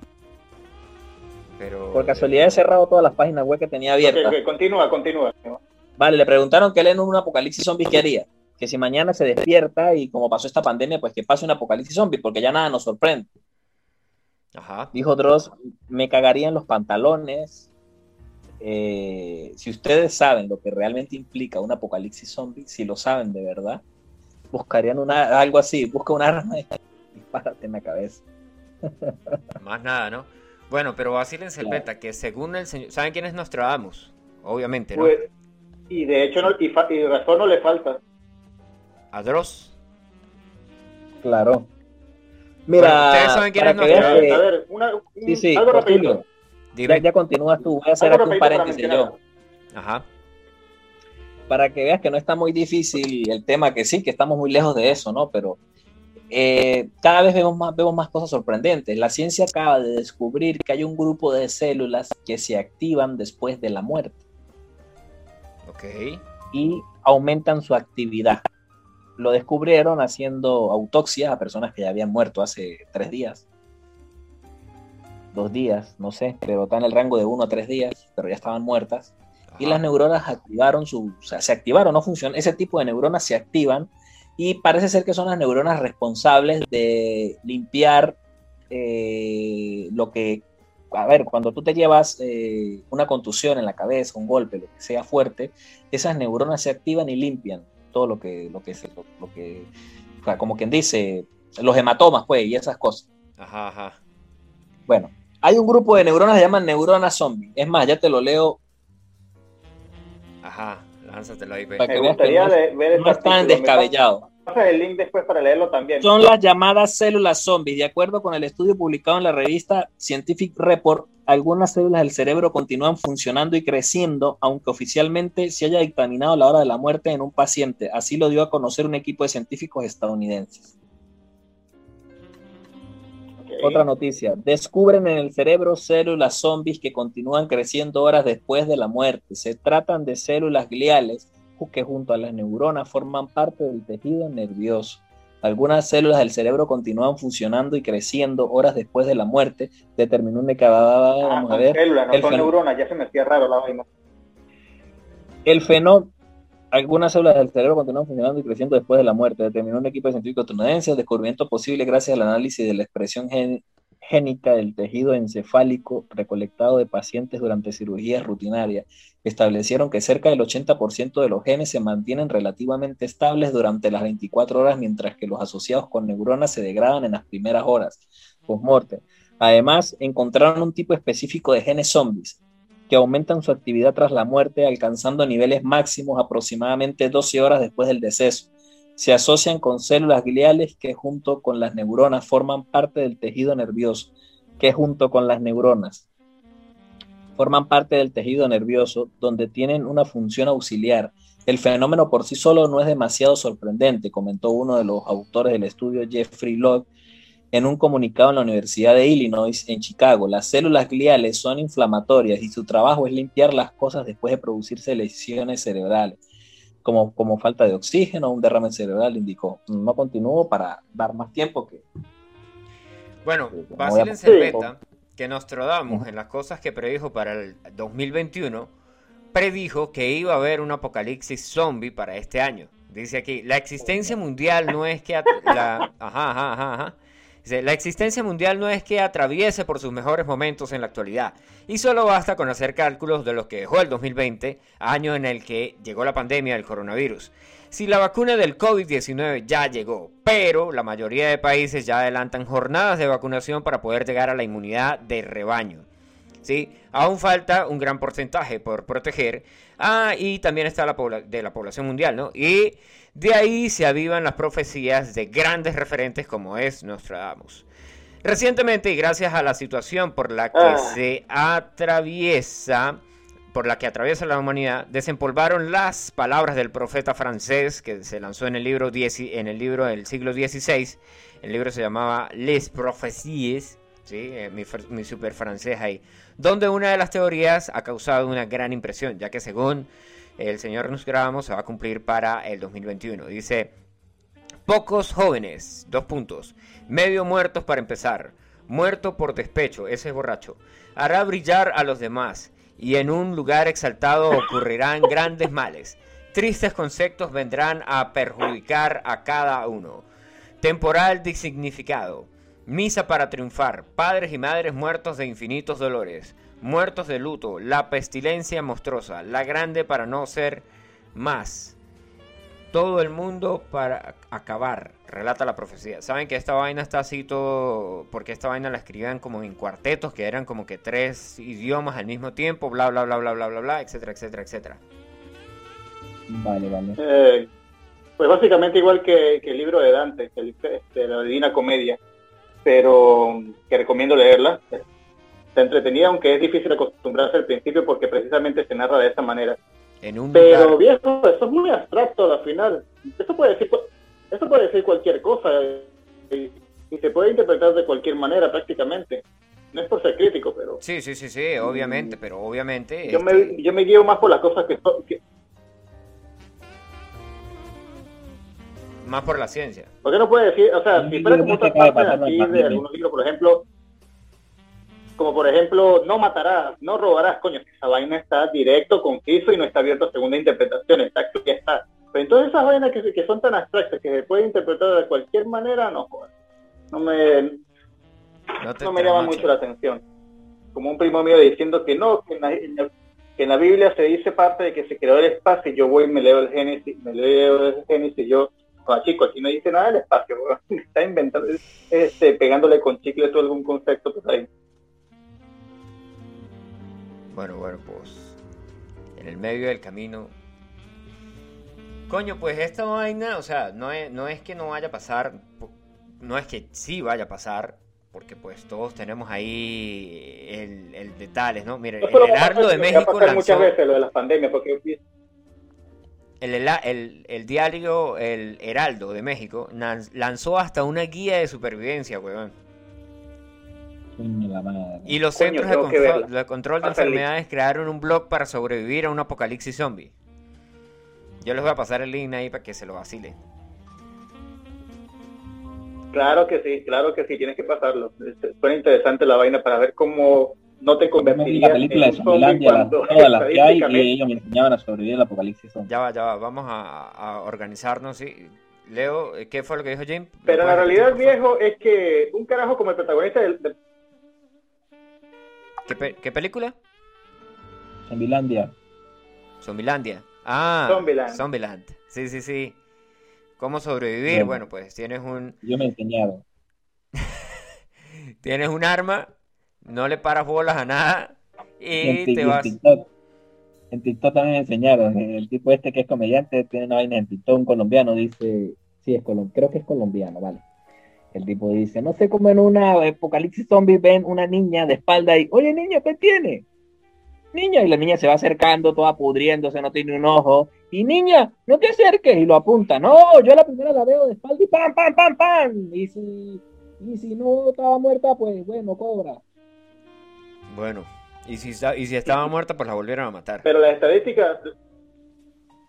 Pero... Por casualidad he cerrado todas las páginas web que tenía Ok, abiertas. ok, continúa, continúa. Vale, le preguntaron que él en un apocalipsis zombie qué haría. Que si mañana se despierta y como pasó esta pandemia, pues que pase un apocalipsis zombie, porque ya nada nos sorprende. Ajá. Dijo Dross, me cagaría en los pantalones. Eh, si ustedes saben lo que realmente implica un apocalipsis zombie, si lo saben de verdad, buscarían una, algo así, busca un arma y dispárate en la cabeza. <laughs> Más nada, ¿no? Bueno, pero vacílense el Claro. beta, que según el señor... ¿Saben quién es Nostradamus? Obviamente, ¿no? Pues, y de hecho, no, y, fa- y razón no le falta. A Dross. Claro. Bueno, Mira, ustedes saben quién para es que- A ver, una, un- sí, sí, algo rapidito. Ya, ya continúas tú, voy a hacer aquí un paréntesis yo. Ajá. para que veas que no está muy difícil el tema, que sí, que estamos muy lejos de eso, ¿no? Pero eh, cada vez vemos más, vemos más cosas sorprendentes. La ciencia acaba de descubrir que hay un grupo de células que se activan después de la muerte Y aumentan su actividad. Lo descubrieron haciendo autopsias a personas que ya habían muerto hace tres días. dos días, no sé, pero está en el rango de uno a tres días, pero ya estaban muertas. Y las neuronas activaron su, o sea, se activaron, no funcionan, ese tipo de neuronas se activan y parece ser que son las neuronas responsables de limpiar eh, lo que, a ver, cuando tú te llevas eh, una contusión en la cabeza, un golpe, lo que sea fuerte, esas neuronas se activan y limpian todo lo que, lo que, se- lo, lo que, o sea, como quien dice, los hematomas, pues, y esas cosas. Ajá, ajá. Bueno, hay un grupo de neuronas que se llaman neuronas zombie. Es más, ya te lo leo Ajá, lánzatelo ahí. Para que Me que no de- ver no es tan descabellado. Pasas el link después para leerlo también. Son las llamadas células zombies. De acuerdo con el estudio publicado en la revista Scientific Report, algunas células del cerebro continúan funcionando y creciendo, aunque oficialmente se haya dictaminado la hora de la muerte en un paciente. Así lo dio a conocer un equipo de científicos estadounidenses. Otra noticia. Descubren en el cerebro células zombies que continúan creciendo horas después de la muerte. Se tratan de células gliales que junto a las neuronas forman parte del tejido nervioso. Algunas células del cerebro continúan funcionando y creciendo horas después de la muerte, determinó un Ah, vamos a son ver. células, no el son fen- neuronas, ya se me hacía raro la vaina. El fenómeno, algunas células del cerebro continúan funcionando y creciendo después de la muerte, determinó un equipo de científicos estadounidenses, descubrimiento posible gracias al análisis de la expresión gen- del tejido encefálico recolectado de pacientes durante cirugías rutinarias. Establecieron que cerca del 80% de los genes se mantienen relativamente estables durante las 24 horas, mientras que los asociados con neuronas se degradan en las primeras horas post-mortem. Además, encontraron un tipo específico de genes zombies, que aumentan su actividad tras la muerte, alcanzando niveles máximos aproximadamente 12 horas después del deceso. Se asocian con células gliales que junto con las neuronas forman parte del tejido nervioso, que junto con las neuronas forman parte del tejido nervioso donde tienen una función auxiliar. El fenómeno por sí solo no es demasiado sorprendente, comentó uno de los autores del estudio, Jeffrey Locke, en un comunicado en la Universidad de Illinois en Chicago. Las células gliales son inflamatorias y su trabajo es limpiar las cosas después de producirse lesiones cerebrales, como, como falta de oxígeno o un derrame cerebral, indicó. No continúo para dar más tiempo que... Bueno, Basil en Cerveta, que Nostradamus, en las cosas que predijo para el 2021, predijo que iba a haber un apocalipsis zombie para este año. Dice aquí, la existencia mundial no es que... La, ajá, ajá, ajá, ajá. Dice, la existencia mundial no es que atraviese por sus mejores momentos en la actualidad, y solo basta con hacer cálculos de lo que dejó el 2020, año en el que llegó la pandemia del coronavirus. Si la vacuna del COVID-19 ya llegó, pero la mayoría de países ya adelantan jornadas de vacunación para poder llegar a la inmunidad de rebaño. ¿sí? Aún falta un gran porcentaje por proteger. Ah, y también está la de la población mundial, ¿no? Y de ahí se avivan las profecías de grandes referentes como es Nostradamus. Recientemente, y gracias a la situación por la que Ah. se atraviesa, por la que atraviesa la humanidad, desempolvaron las palabras del profeta francés que se lanzó en el libro, 10 en el libro del siglo XVI. El libro se llamaba Les Prophéties, ¿sí? Eh, mi, mi super francés ahí. Donde una de las teorías ha causado una gran impresión, ya que según el señor Nostradamus se va a cumplir para el 2021. Dice, pocos jóvenes, dos puntos, medio muertos para empezar, muerto por despecho, ese es borracho, hará brillar a los demás y en un lugar exaltado ocurrirán <laughs> grandes males. Tristes conceptos vendrán a perjudicar a cada uno. Temporal de significado. Misa para triunfar. Padres y madres muertos de infinitos dolores. Muertos de luto. La pestilencia monstruosa. La grande para no ser más. Todo el mundo para acabar. Relata la profecía. Saben que esta vaina está así todo. Porque esta vaina la escribían como en cuartetos. Que eran como que tres idiomas al mismo tiempo. Bla, bla, bla, bla, bla, bla, bla. Etcétera, etcétera, etcétera. Vale, vale. Eh, pues básicamente igual que, que el libro de Dante, que el- este, la Divina Comedia, pero que recomiendo leerla. Está entretenida, aunque es difícil acostumbrarse al principio porque precisamente se narra de esa manera. En un Pero lugar. viejo, eso es muy abstracto al final. Eso puede decir, eso puede decir cualquier cosa y, y se puede interpretar de cualquier manera prácticamente. No es por ser crítico, pero Sí, sí, sí, sí, obviamente, pero obviamente. yo este, me, yo me guío más por las cosas que, son- que Más por la ciencia. ¿Por qué no puede decir, o sea, si fuera como otra parte aquí de algunos libros, por ejemplo, como por ejemplo, no matarás, no robarás, coño, esa vaina está directo, conciso y no está abierto a segunda interpretación, está ya está. Pero entonces esas vainas que, que son tan abstractas que se pueden interpretar de cualquier manera, no. No me, No, me llama mucho la atención. Como un primo mío diciendo que no, que en la, en la- que en la Biblia se dice parte de que se creó el espacio, y yo voy y me leo el Génesis, me leo el Génesis, y yo, con chico, aquí no dice nada del espacio, weón. <laughs> está inventando, este, pegándole con chicle todo algún concepto por ahí. Bueno, bueno, pues en el medio del camino. Coño, pues esta vaina, o sea, no es, no es que no vaya a pasar, no es que sí vaya a pasar, porque pues todos tenemos ahí el, el detalles, ¿no? Mira, No el Heraldo de México pasar muchas lanzó veces lo de las pandemias, porque el, el, el diario El Heraldo de México lanzó hasta una guía de supervivencia, weón. Coño, la madre. Y los Coño, centros de control, de control enfermedades crearon un blog para sobrevivir a un apocalipsis zombie. Yo les voy a pasar el link ahí para que se lo vacile. claro que sí, claro que sí, tienes que pasarlo. Suena interesante la vaina para ver cómo no te convertirías la película en de un zombie cuando todas las que hay, y ellos me enseñaban a sobrevivir al apocalipsis zombie. Ya va, ya va, vamos a, a organizarnos. ¿sí? Leo, ¿qué fue lo que dijo? ¿Lo Pero la realidad, viejo, es que un carajo como el protagonista del, del- ¿Qué, pe- qué película? Zombielandia. Zombielandia. Ah, Zombieland. Zombieland. Sí, sí, sí. ¿Cómo sobrevivir? Bien. Bueno, pues tienes un, Yo me enseñaron. <laughs> tienes un arma, no le paras bolas a nada Y te en vas. TikTok. En TikTok también me enseñaron. El tipo este que es comediante tiene una vaina en TikTok, un colombiano, dice, sí, es colombiano, creo que es colombiano, vale. El tipo dice, no sé cómo en una apocalipsis zombie ven una niña de espalda y, oye niña, ¿qué tiene? Niña, y la niña se va acercando, toda pudriéndose, no tiene un ojo. Y niña, no te acerques, y lo apunta. No, yo la primera la veo de espalda y pam, pam, pam, pam. Y si, y si no estaba muerta, pues bueno, cobra. Bueno, y si, y si estaba muerta, pues la volvieron a matar. Pero las estadísticas,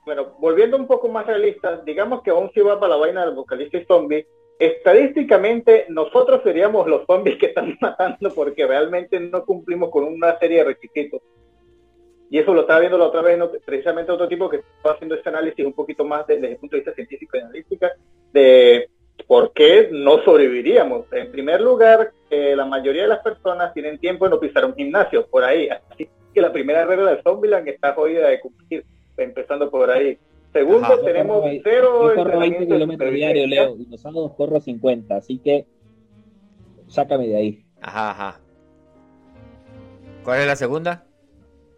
bueno, volviendo un poco más realistas, digamos que aún si va para la vaina del apocalipsis zombie, estadísticamente nosotros seríamos los zombies que están <laughs> matando porque realmente no cumplimos con una serie de requisitos. Y eso lo estaba viendo la otra vez, ¿no? precisamente otro tipo que estaba haciendo este análisis un poquito más de- desde el punto de vista científico y analítica, de por qué no sobreviviríamos. En primer lugar, eh, la mayoría de las personas tienen tiempo de no pisar un gimnasio, por ahí. Así que la primera regla de Zombieland está jodida de cumplir, empezando por ahí. Segundo, Ajá. tenemos Yo corro- cero Yo corro 20 entrenamiento de kilómetros diarios. Leo, y los sábados corro 50, así que sácame de ahí. Ajá, ajá. ¿Cuál es la segunda?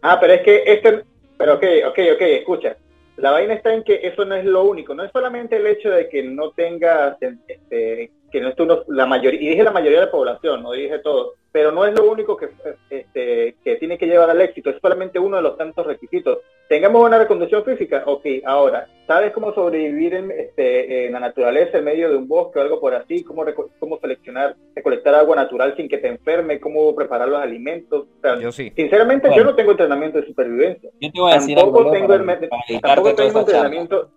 Ah, pero es que este, pero ok, ok, ok, escucha. La vaina está en que eso no es lo único, no es solamente el hecho de que no tenga, este, que no esté uno, la mayoría, y dije la mayoría de la población, no dije todo, pero no es lo único que, este, que tiene que llevar al éxito, es solamente uno de los tantos requisitos. Tengamos una reconducción física, ok, ahora, ¿sabes cómo sobrevivir en, este, en la naturaleza, en medio de un bosque o algo por así? ¿Cómo, cómo seleccionar, recolectar agua natural sin que te enferme? ¿Cómo preparar los alimentos? O sea, Yo sí. Sinceramente, Bueno. yo no tengo entrenamiento de supervivencia. Yo te voy a decir Tampoco algo, tengo el para, me- para Tampoco tengo entrenamiento.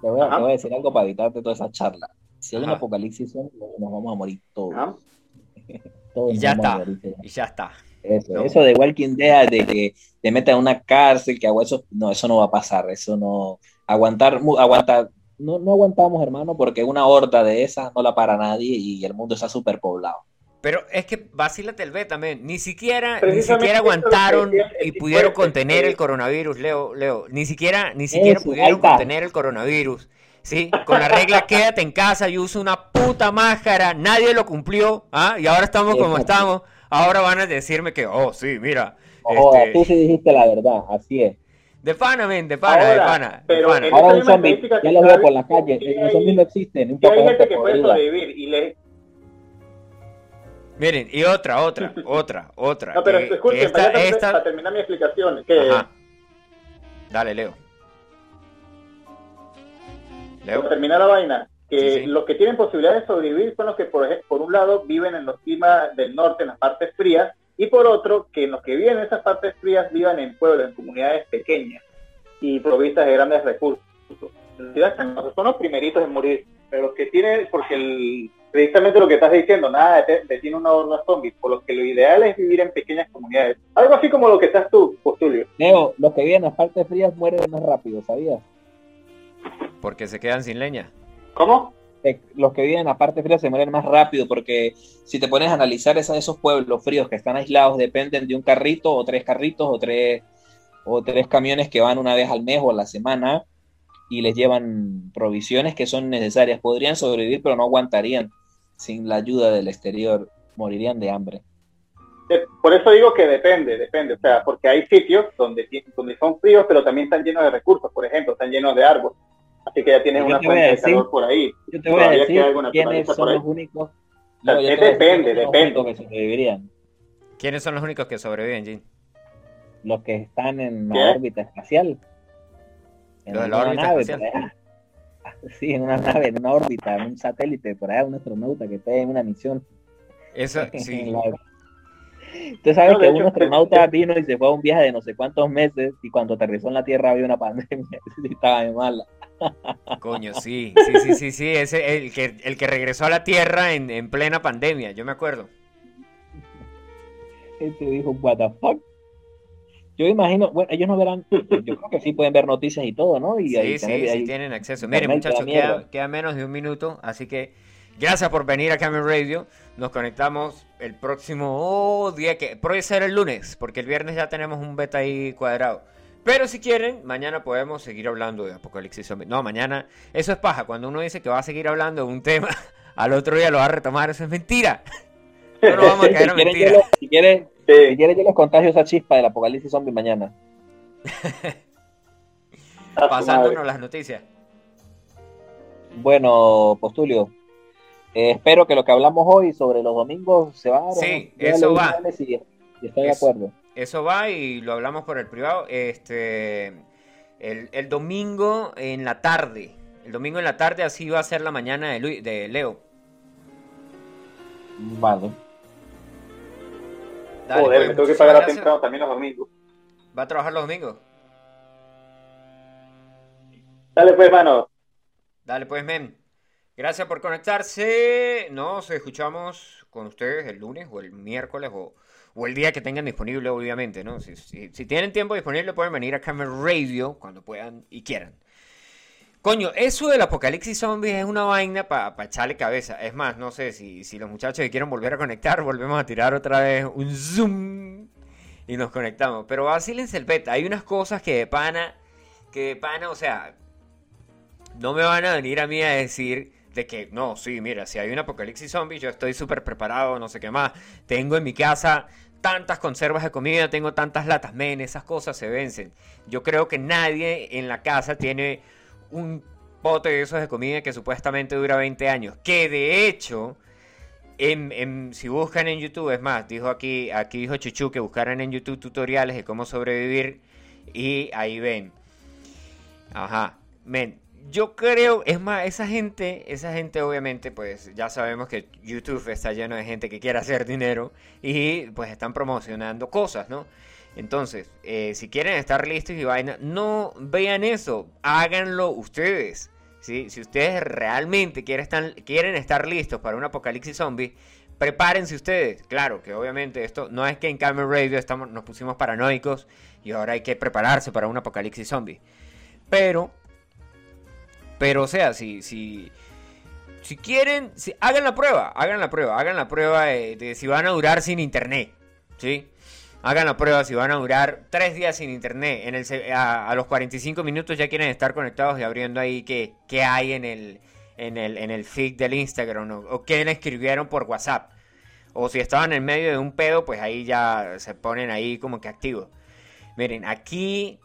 Te voy, a, Ajá. te voy a decir algo para evitarte toda esa charla. Si hay un apocalipsis zombie, nos vamos a morir todos. <laughs> Todos Y ya está. morir, ya. Y ya está. Eso, No. eso de Walking Dead, de que te metan en una cárcel, que hago eso, no, eso no va a pasar, eso no, aguantar, aguantar, no, no aguantamos, hermano, porque una horda de esas no la para nadie y el mundo está superpoblado. Pero es que vacílate el B también. Ni siquiera, ni siquiera aguantaron decía y pudieron contener el coronavirus, Leo, Leo. Ni siquiera, ni siquiera Eso, pudieron contener el coronavirus. ¿Sí? Con la regla quédate en casa y usa una puta máscara. Nadie lo cumplió. ¿ah? Y ahora estamos como estamos. Ahora van a decirme que, oh, sí, mira. Ojo, este, tú sí dijiste la verdad, así es. de pana, men, de pana, de Ahora, pana. de pero pana. en- Ahora un zombie, ya los veo por la calle, sí los zombies no existen, un Sí hay poco gente que puede sobrevivir y le... Miren, y otra, otra, <laughs> otra, otra. No, pero que- que escuchen, esta- para, ya- esta- para terminar mi explicación, que Ajá. Dale, Leo. Leo. para terminar la vaina, que Sí, sí. los que tienen posibilidad de sobrevivir son los que, por, por un lado, viven en los climas del norte, en las partes frías, y por otro, que los que viven en esas partes frías vivan en pueblos, en comunidades pequeñas y provistas de grandes recursos. Son los primeritos en morir, pero los que tienen, porque el, precisamente lo que estás diciendo, nada de- detiene una horda zombie, por lo que lo ideal es vivir en pequeñas comunidades. Algo así como lo que estás tú, Postulio. Leo, los que viven en las partes frías mueren más rápido, ¿sabías? Porque se quedan sin leña. ¿Cómo? Eh, Los que viven en la parte fría se mueren más rápido porque si te pones a analizar esa- esos pueblos fríos que están aislados dependen de un carrito o tres carritos o tres o tres camiones que van una vez al mes o a la semana y les llevan provisiones que son necesarias. Podrían sobrevivir pero no aguantarían sin la ayuda del exterior, morirían de hambre. De- por eso digo que depende, depende. O sea, porque hay sitios donde, donde son fríos, pero también están llenos de recursos. Por ejemplo, están llenos de árboles. Así que ya tienes Yo una fuente de calor por ahí. Yo te voy a decir quiénes son los únicos. No, decir depende, quiénes son los depende. únicos que sobrevivirían. ¿Quiénes son los únicos que sobreviven, Jin? los que están en la ¿Qué? órbita espacial. En de la una órbita nave espacial. <laughs> Sí, en una nave, en una órbita, en un satélite, por allá, un astronauta que esté en una misión. Eso, <laughs> sí. la- Usted sabe No, de que hecho, un astronauta vino y se fue a un viaje de no sé cuántos meses y cuando aterrizó en la Tierra había una <laughs> pandemia. Sí, estaba de mala. Coño, sí, sí, sí, sí, sí, ese el que el que regresó a la Tierra en, en plena pandemia, yo me acuerdo. Este dijo, what the fuck. Yo imagino, bueno, ellos no verán, yo creo que sí pueden ver noticias y todo, ¿no? Y Sí, ahí sí, tener- sí ahí- tienen acceso. Miren, muchachos, queda, queda menos de un minuto, así que gracias por venir a Camel Radio. Nos conectamos el próximo oh, día que puede ser el lunes, porque el viernes ya tenemos un beta ahí cuadrado. Pero si quieren, mañana podemos seguir hablando de Apocalipsis Zombie. No, mañana, eso es paja. Cuando uno dice que va a seguir hablando de un tema, <laughs> al otro día lo va a retomar. Eso es mentira. No nos vamos a caer si a yo mentira. si quieren, si Sí. quieren, yo les contagio esa chispa del apocalipsis zombie mañana. A <laughs> su Pasándonos las noticias. Bueno, Postulio, eh, espero que lo que hablamos hoy sobre los domingos se va a dar. ¿o Sí, eso va. Y, y estoy de acuerdo. Eso va y lo hablamos por el privado. Este, el, el domingo en la tarde. El domingo en la tarde así va a ser la mañana de, Luis- de Leo. Vale. Dale, Joder, pues, me tengo que pagar temprano también los domingos. ¿Va a trabajar los domingos? Dale pues, mano. Dale pues, men. Gracias por conectarse. Nos escuchamos con ustedes el lunes o el miércoles o, o el día que tengan disponible, obviamente, ¿no? Si, tienen tiempo disponible, pueden venir a Camel Radio cuando puedan y quieran. Coño, eso del apocalipsis zombies es una vaina para echarle cabeza. Es más, no sé si, si los muchachos que quieren volver a conectar, <laughs> volvemos a tirar otra vez un zoom y nos conectamos. Pero vacílense el beta. Hay unas cosas que de pana, que de pana, o sea, no me van a venir a mí a decir de que no, sí, mira, si hay un apocalipsis zombie, yo estoy súper preparado, no sé qué más. Tengo en mi casa tantas conservas de comida, tengo tantas latas, men, esas cosas se vencen. Yo creo que nadie en la casa tiene un pote de esos de comida que supuestamente dura 20 años. Que de hecho, si buscan en YouTube, es más, dijo aquí, aquí dijo Chuchu que buscaran en YouTube tutoriales de cómo sobrevivir y ahí ven. Ajá, men, yo creo, es más, esa gente, esa gente obviamente, pues ya sabemos que YouTube está lleno de gente que quiere hacer dinero y pues están promocionando cosas, ¿no? Entonces, eh, si quieren estar listos y vaina, no vean eso, háganlo ustedes. ¿sí? Si ustedes realmente quieren estar, quieren estar listos para un apocalipsis zombie, prepárense ustedes. Claro que obviamente esto no es que en Camel Radio estamos, nos pusimos paranoicos y ahora hay que prepararse para un apocalipsis zombie. Pero, pero o sea, si, si, si quieren, si, hagan la prueba, hagan la prueba, hagan la prueba de, si van a durar sin internet, ¿sí? Hagan la prueba si van a durar tres días sin internet. En el, a los 45 minutos ya quieren estar conectados y abriendo ahí qué, qué hay en el, en, el, en el feed del Instagram o, o qué le escribieron por WhatsApp. O si estaban en medio de un pedo, pues ahí ya se ponen ahí como que activos. Miren, aquí,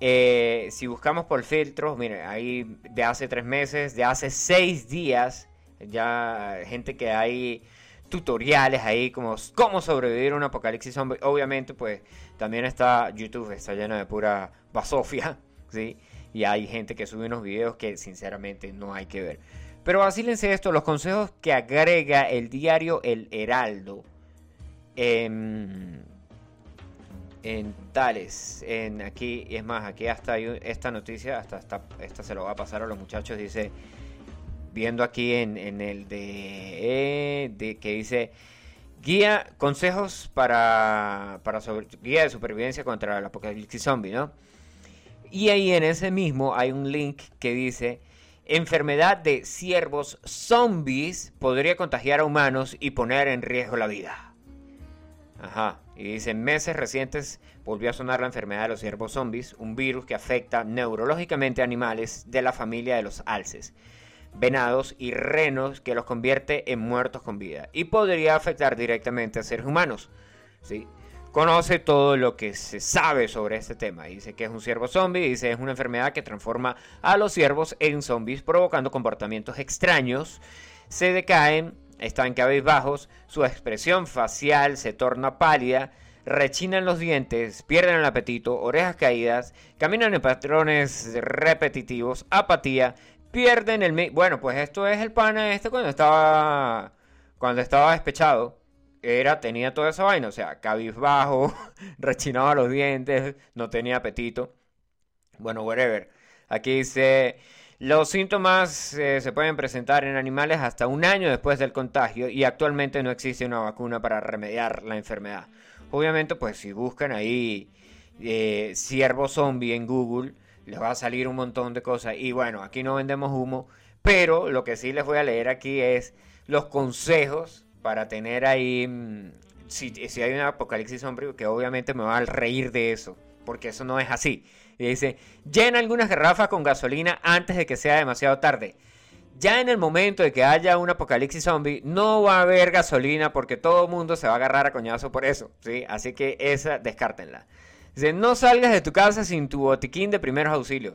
eh, si buscamos por filtros, miren, ahí de hace tres meses, de hace seis días, ya gente que hay tutoriales ahí como cómo sobrevivir a un apocalipsis zombie. Obviamente, pues también está YouTube, está lleno de pura basofia, <laughs> ¿sí? Y hay gente que sube unos videos que sinceramente no hay que ver. Pero vacílense esto, los consejos que agrega el diario El Heraldo. em, en tales, en aquí, es más, aquí hasta hay esta noticia, hasta esta, esta se lo va a pasar a los muchachos, dice, viendo aquí en, en el de, de que dice guía, consejos para, para guía de supervivencia contra el apocalipsis zombie, ¿no? Y ahí en ese mismo hay un link que dice enfermedad de ciervos zombies podría contagiar a humanos y poner en riesgo la vida. Ajá. Y dice, en meses recientes volvió a sonar la enfermedad de los ciervos zombies, un virus que afecta neurológicamente a animales de la familia de los alces, venados y renos que los convierte en muertos con vida y podría afectar directamente a seres humanos. ¿sí? Conoce todo lo que se sabe sobre este tema. Dice que es un ciervo zombie, dice es una enfermedad que transforma a los ciervos en zombies provocando comportamientos extraños, se decaen, están cabizbajos, su expresión facial se torna pálida, rechinan los dientes, pierden el apetito, orejas caídas, caminan en patrones repetitivos, apatía, pierden el... Bueno, pues esto es el pana este cuando estaba... Cuando estaba despechado. Era, tenía toda esa vaina, o sea, cabizbajo, <laughs> rechinaba los dientes, no tenía apetito. Bueno, whatever. Aquí dice, los síntomas eh, se pueden presentar en animales hasta un año después del contagio y actualmente no existe una vacuna para remediar la enfermedad. Obviamente, pues si buscan ahí eh, ciervo zombie en Google, les va a salir un montón de cosas. Y bueno, aquí no vendemos humo, pero lo que sí les voy a leer aquí es los consejos para tener ahí, mm, si, si hay un apocalipsis zombie, que obviamente me va a reír de eso, porque eso no es así. Y dice, llena algunas garrafas con gasolina antes de que sea demasiado tarde. Ya en el momento de que haya un apocalipsis zombie, no va a haber gasolina porque todo el mundo se va a agarrar a coñazo por eso, ¿sí? Así que esa, descártenla. Dice, no salgas de tu casa sin tu botiquín de primeros auxilios.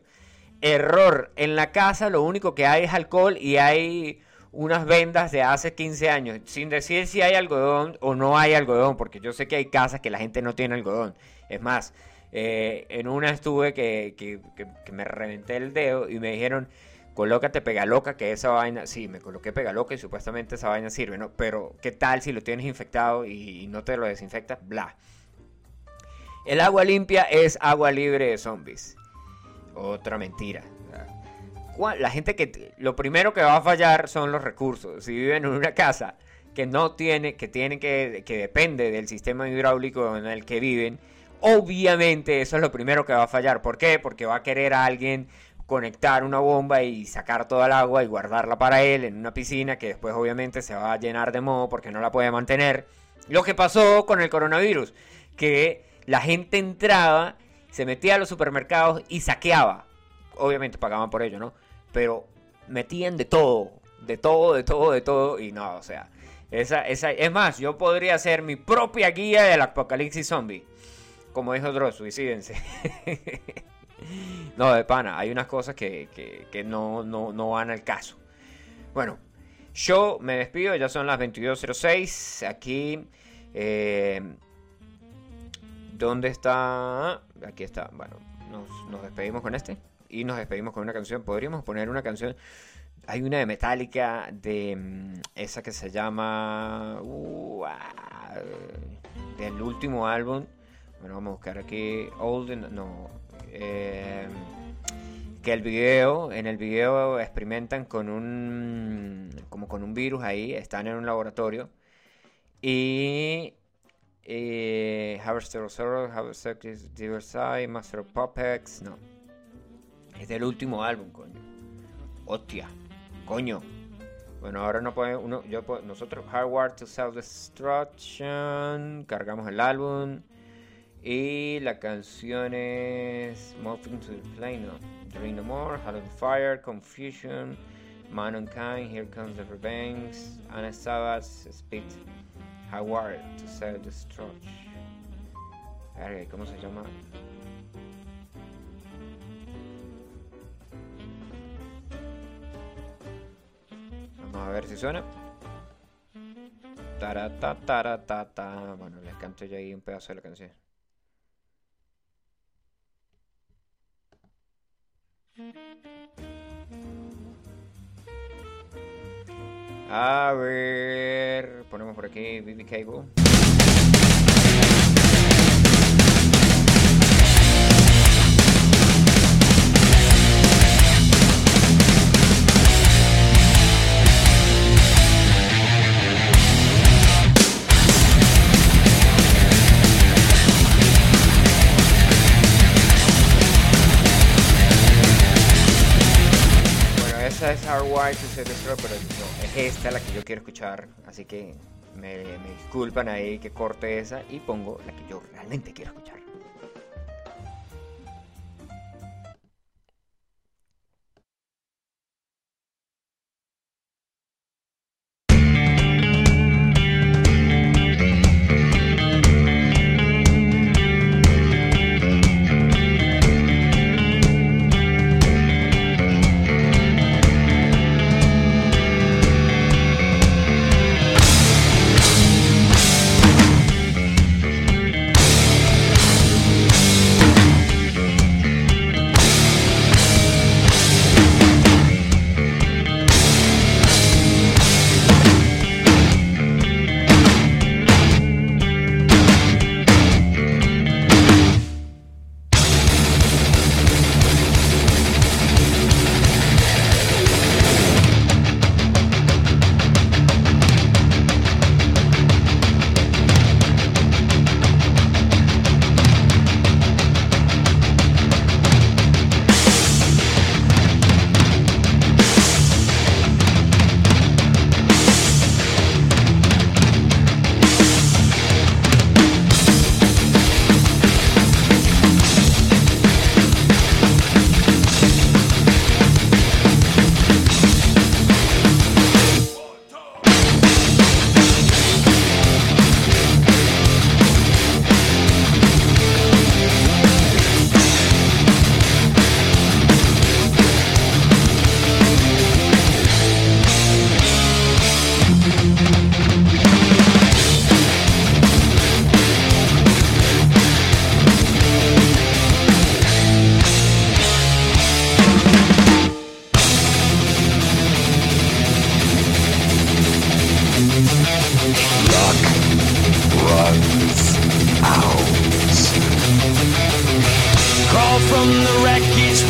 Error, en la casa lo único que hay es alcohol y hay unas vendas de hace 15 años, sin decir si hay algodón o no hay algodón, porque yo sé que hay casas que la gente no tiene algodón. Es más, eh, en una estuve que, que- que- me reventé el dedo y me dijeron, colócate pegaloca, que esa vaina, sí, me coloqué pegaloca y supuestamente esa vaina sirve, ¿no? Pero, ¿qué tal si lo tienes infectado y, no te lo desinfectas? Bla. El agua limpia es agua libre de zombies. Otra mentira. La gente que lo primero que va a fallar son los recursos. Si viven en una casa que no tiene, que tiene que, que depende del sistema hidráulico en el que viven, obviamente eso es lo primero que va a fallar. ¿Por qué? Porque va a querer a alguien conectar una bomba y sacar toda el agua y guardarla para él en una piscina que después obviamente se va a llenar de moho porque no la puede mantener. Lo que pasó con el coronavirus, que la gente entraba, se metía a los supermercados y saqueaba. Obviamente pagaban por ello, ¿no? Pero metían de todo, de todo, de todo, de todo y no, o sea, esa, esa, es más, yo podría hacer mi propia guía del apocalipsis zombie. Como dijo Dross, suicídense. <laughs> no, de pana, hay unas cosas que, que- no, no, no van al caso. Bueno, yo me despido, ya son las 22.06. Aquí, eh, ¿dónde está? Aquí está. Bueno, nos, nos despedimos con este. Y nos despedimos con una canción. Podríamos poner una canción. Hay una de Metallica, de mm, esa que se llama. uh, ah, del último álbum. Bueno, vamos a buscar aquí. Old. No. eh, que el video, en el video experimentan con un. como con un virus ahí. Están en un laboratorio. Y. Eh, Sorrow, Diversity, Master of Puppets. No. Es del último álbum, coño. Hostia. Coño. Bueno, ahora no puede uno, nosotros Hardware to Self Destruction, cargamos el álbum y la canción es Moving to the Plane, no. Dream No More, Hall of Fire, Confusion, Mankind, Here Comes the Revenge, Anna Savage, Speed, Hardware to Destruction. Verga, ¿y ¿Cómo se llama? Vamos a ver si suena. Tarata, tarata, ta. Bueno, les canto yo ahí un pedazo de la canción. A ver, ponemos por aquí BB Cable. de Star Wars Suicide Destroyer, pero no, es esta la que yo quiero escuchar, así que me, me disculpan ahí que corte esa y pongo la que yo realmente quiero escuchar.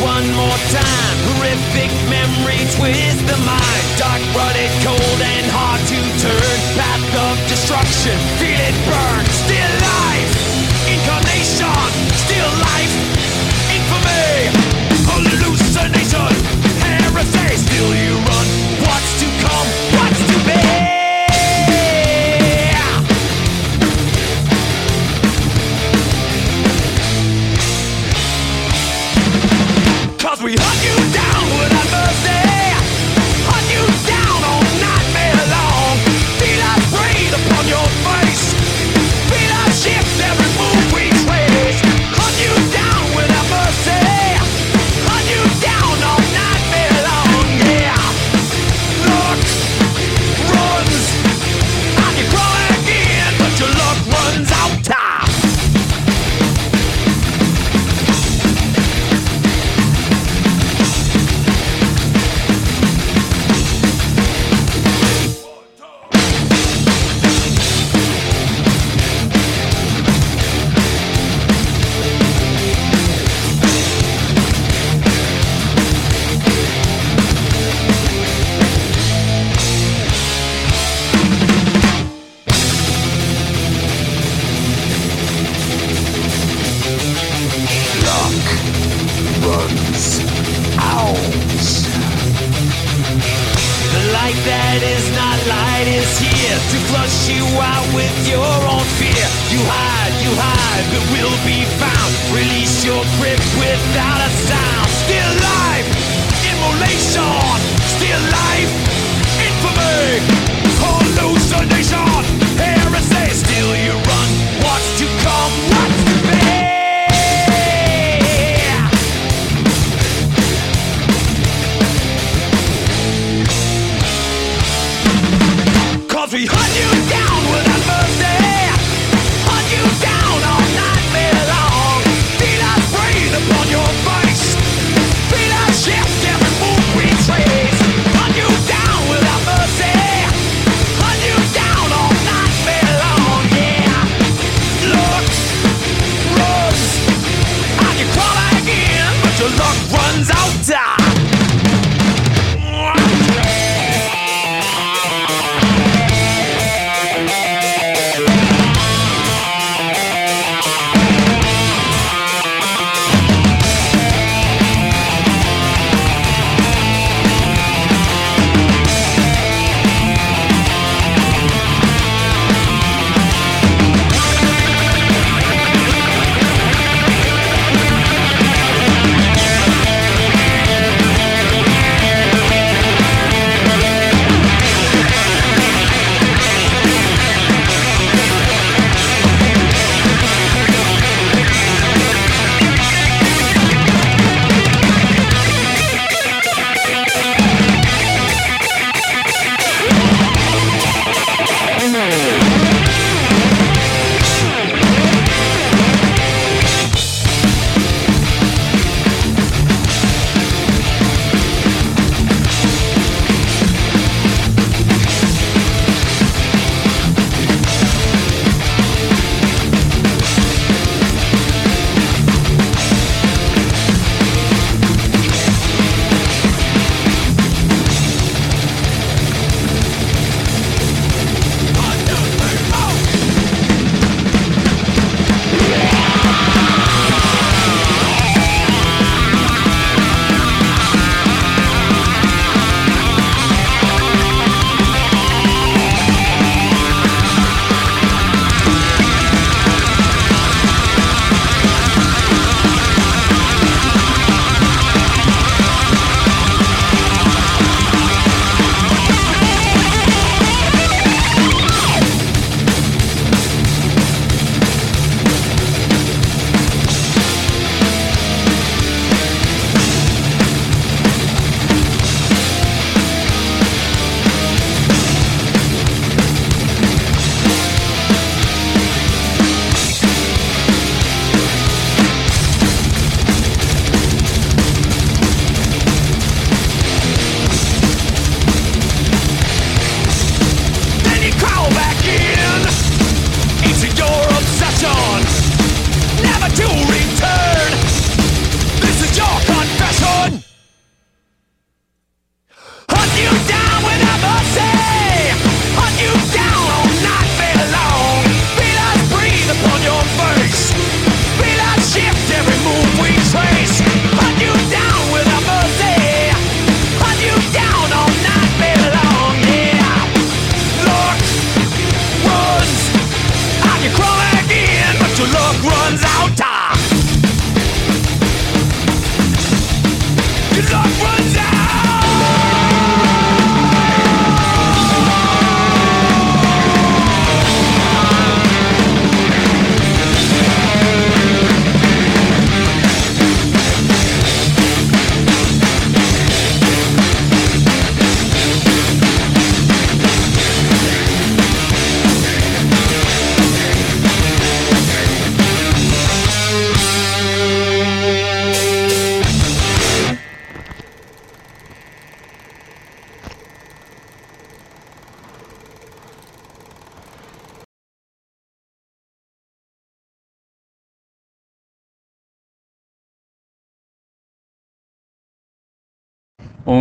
one more time. Horrific memory twist the mind. Dark, rutted, cold, and hard to turn. Path of destruction, feel it burn. Still life, incarnation, still life, infamy, hallucination, heresy. Still you run.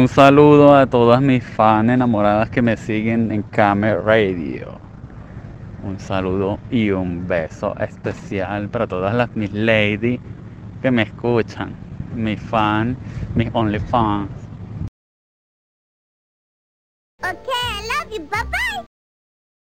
Un saludo a todas mis fans enamoradas que me siguen en Camer Radio. Un saludo y un beso especial para todas las mis ladies que me escuchan. Mis fans, mis only fans. Okay, I love you. Bye bye.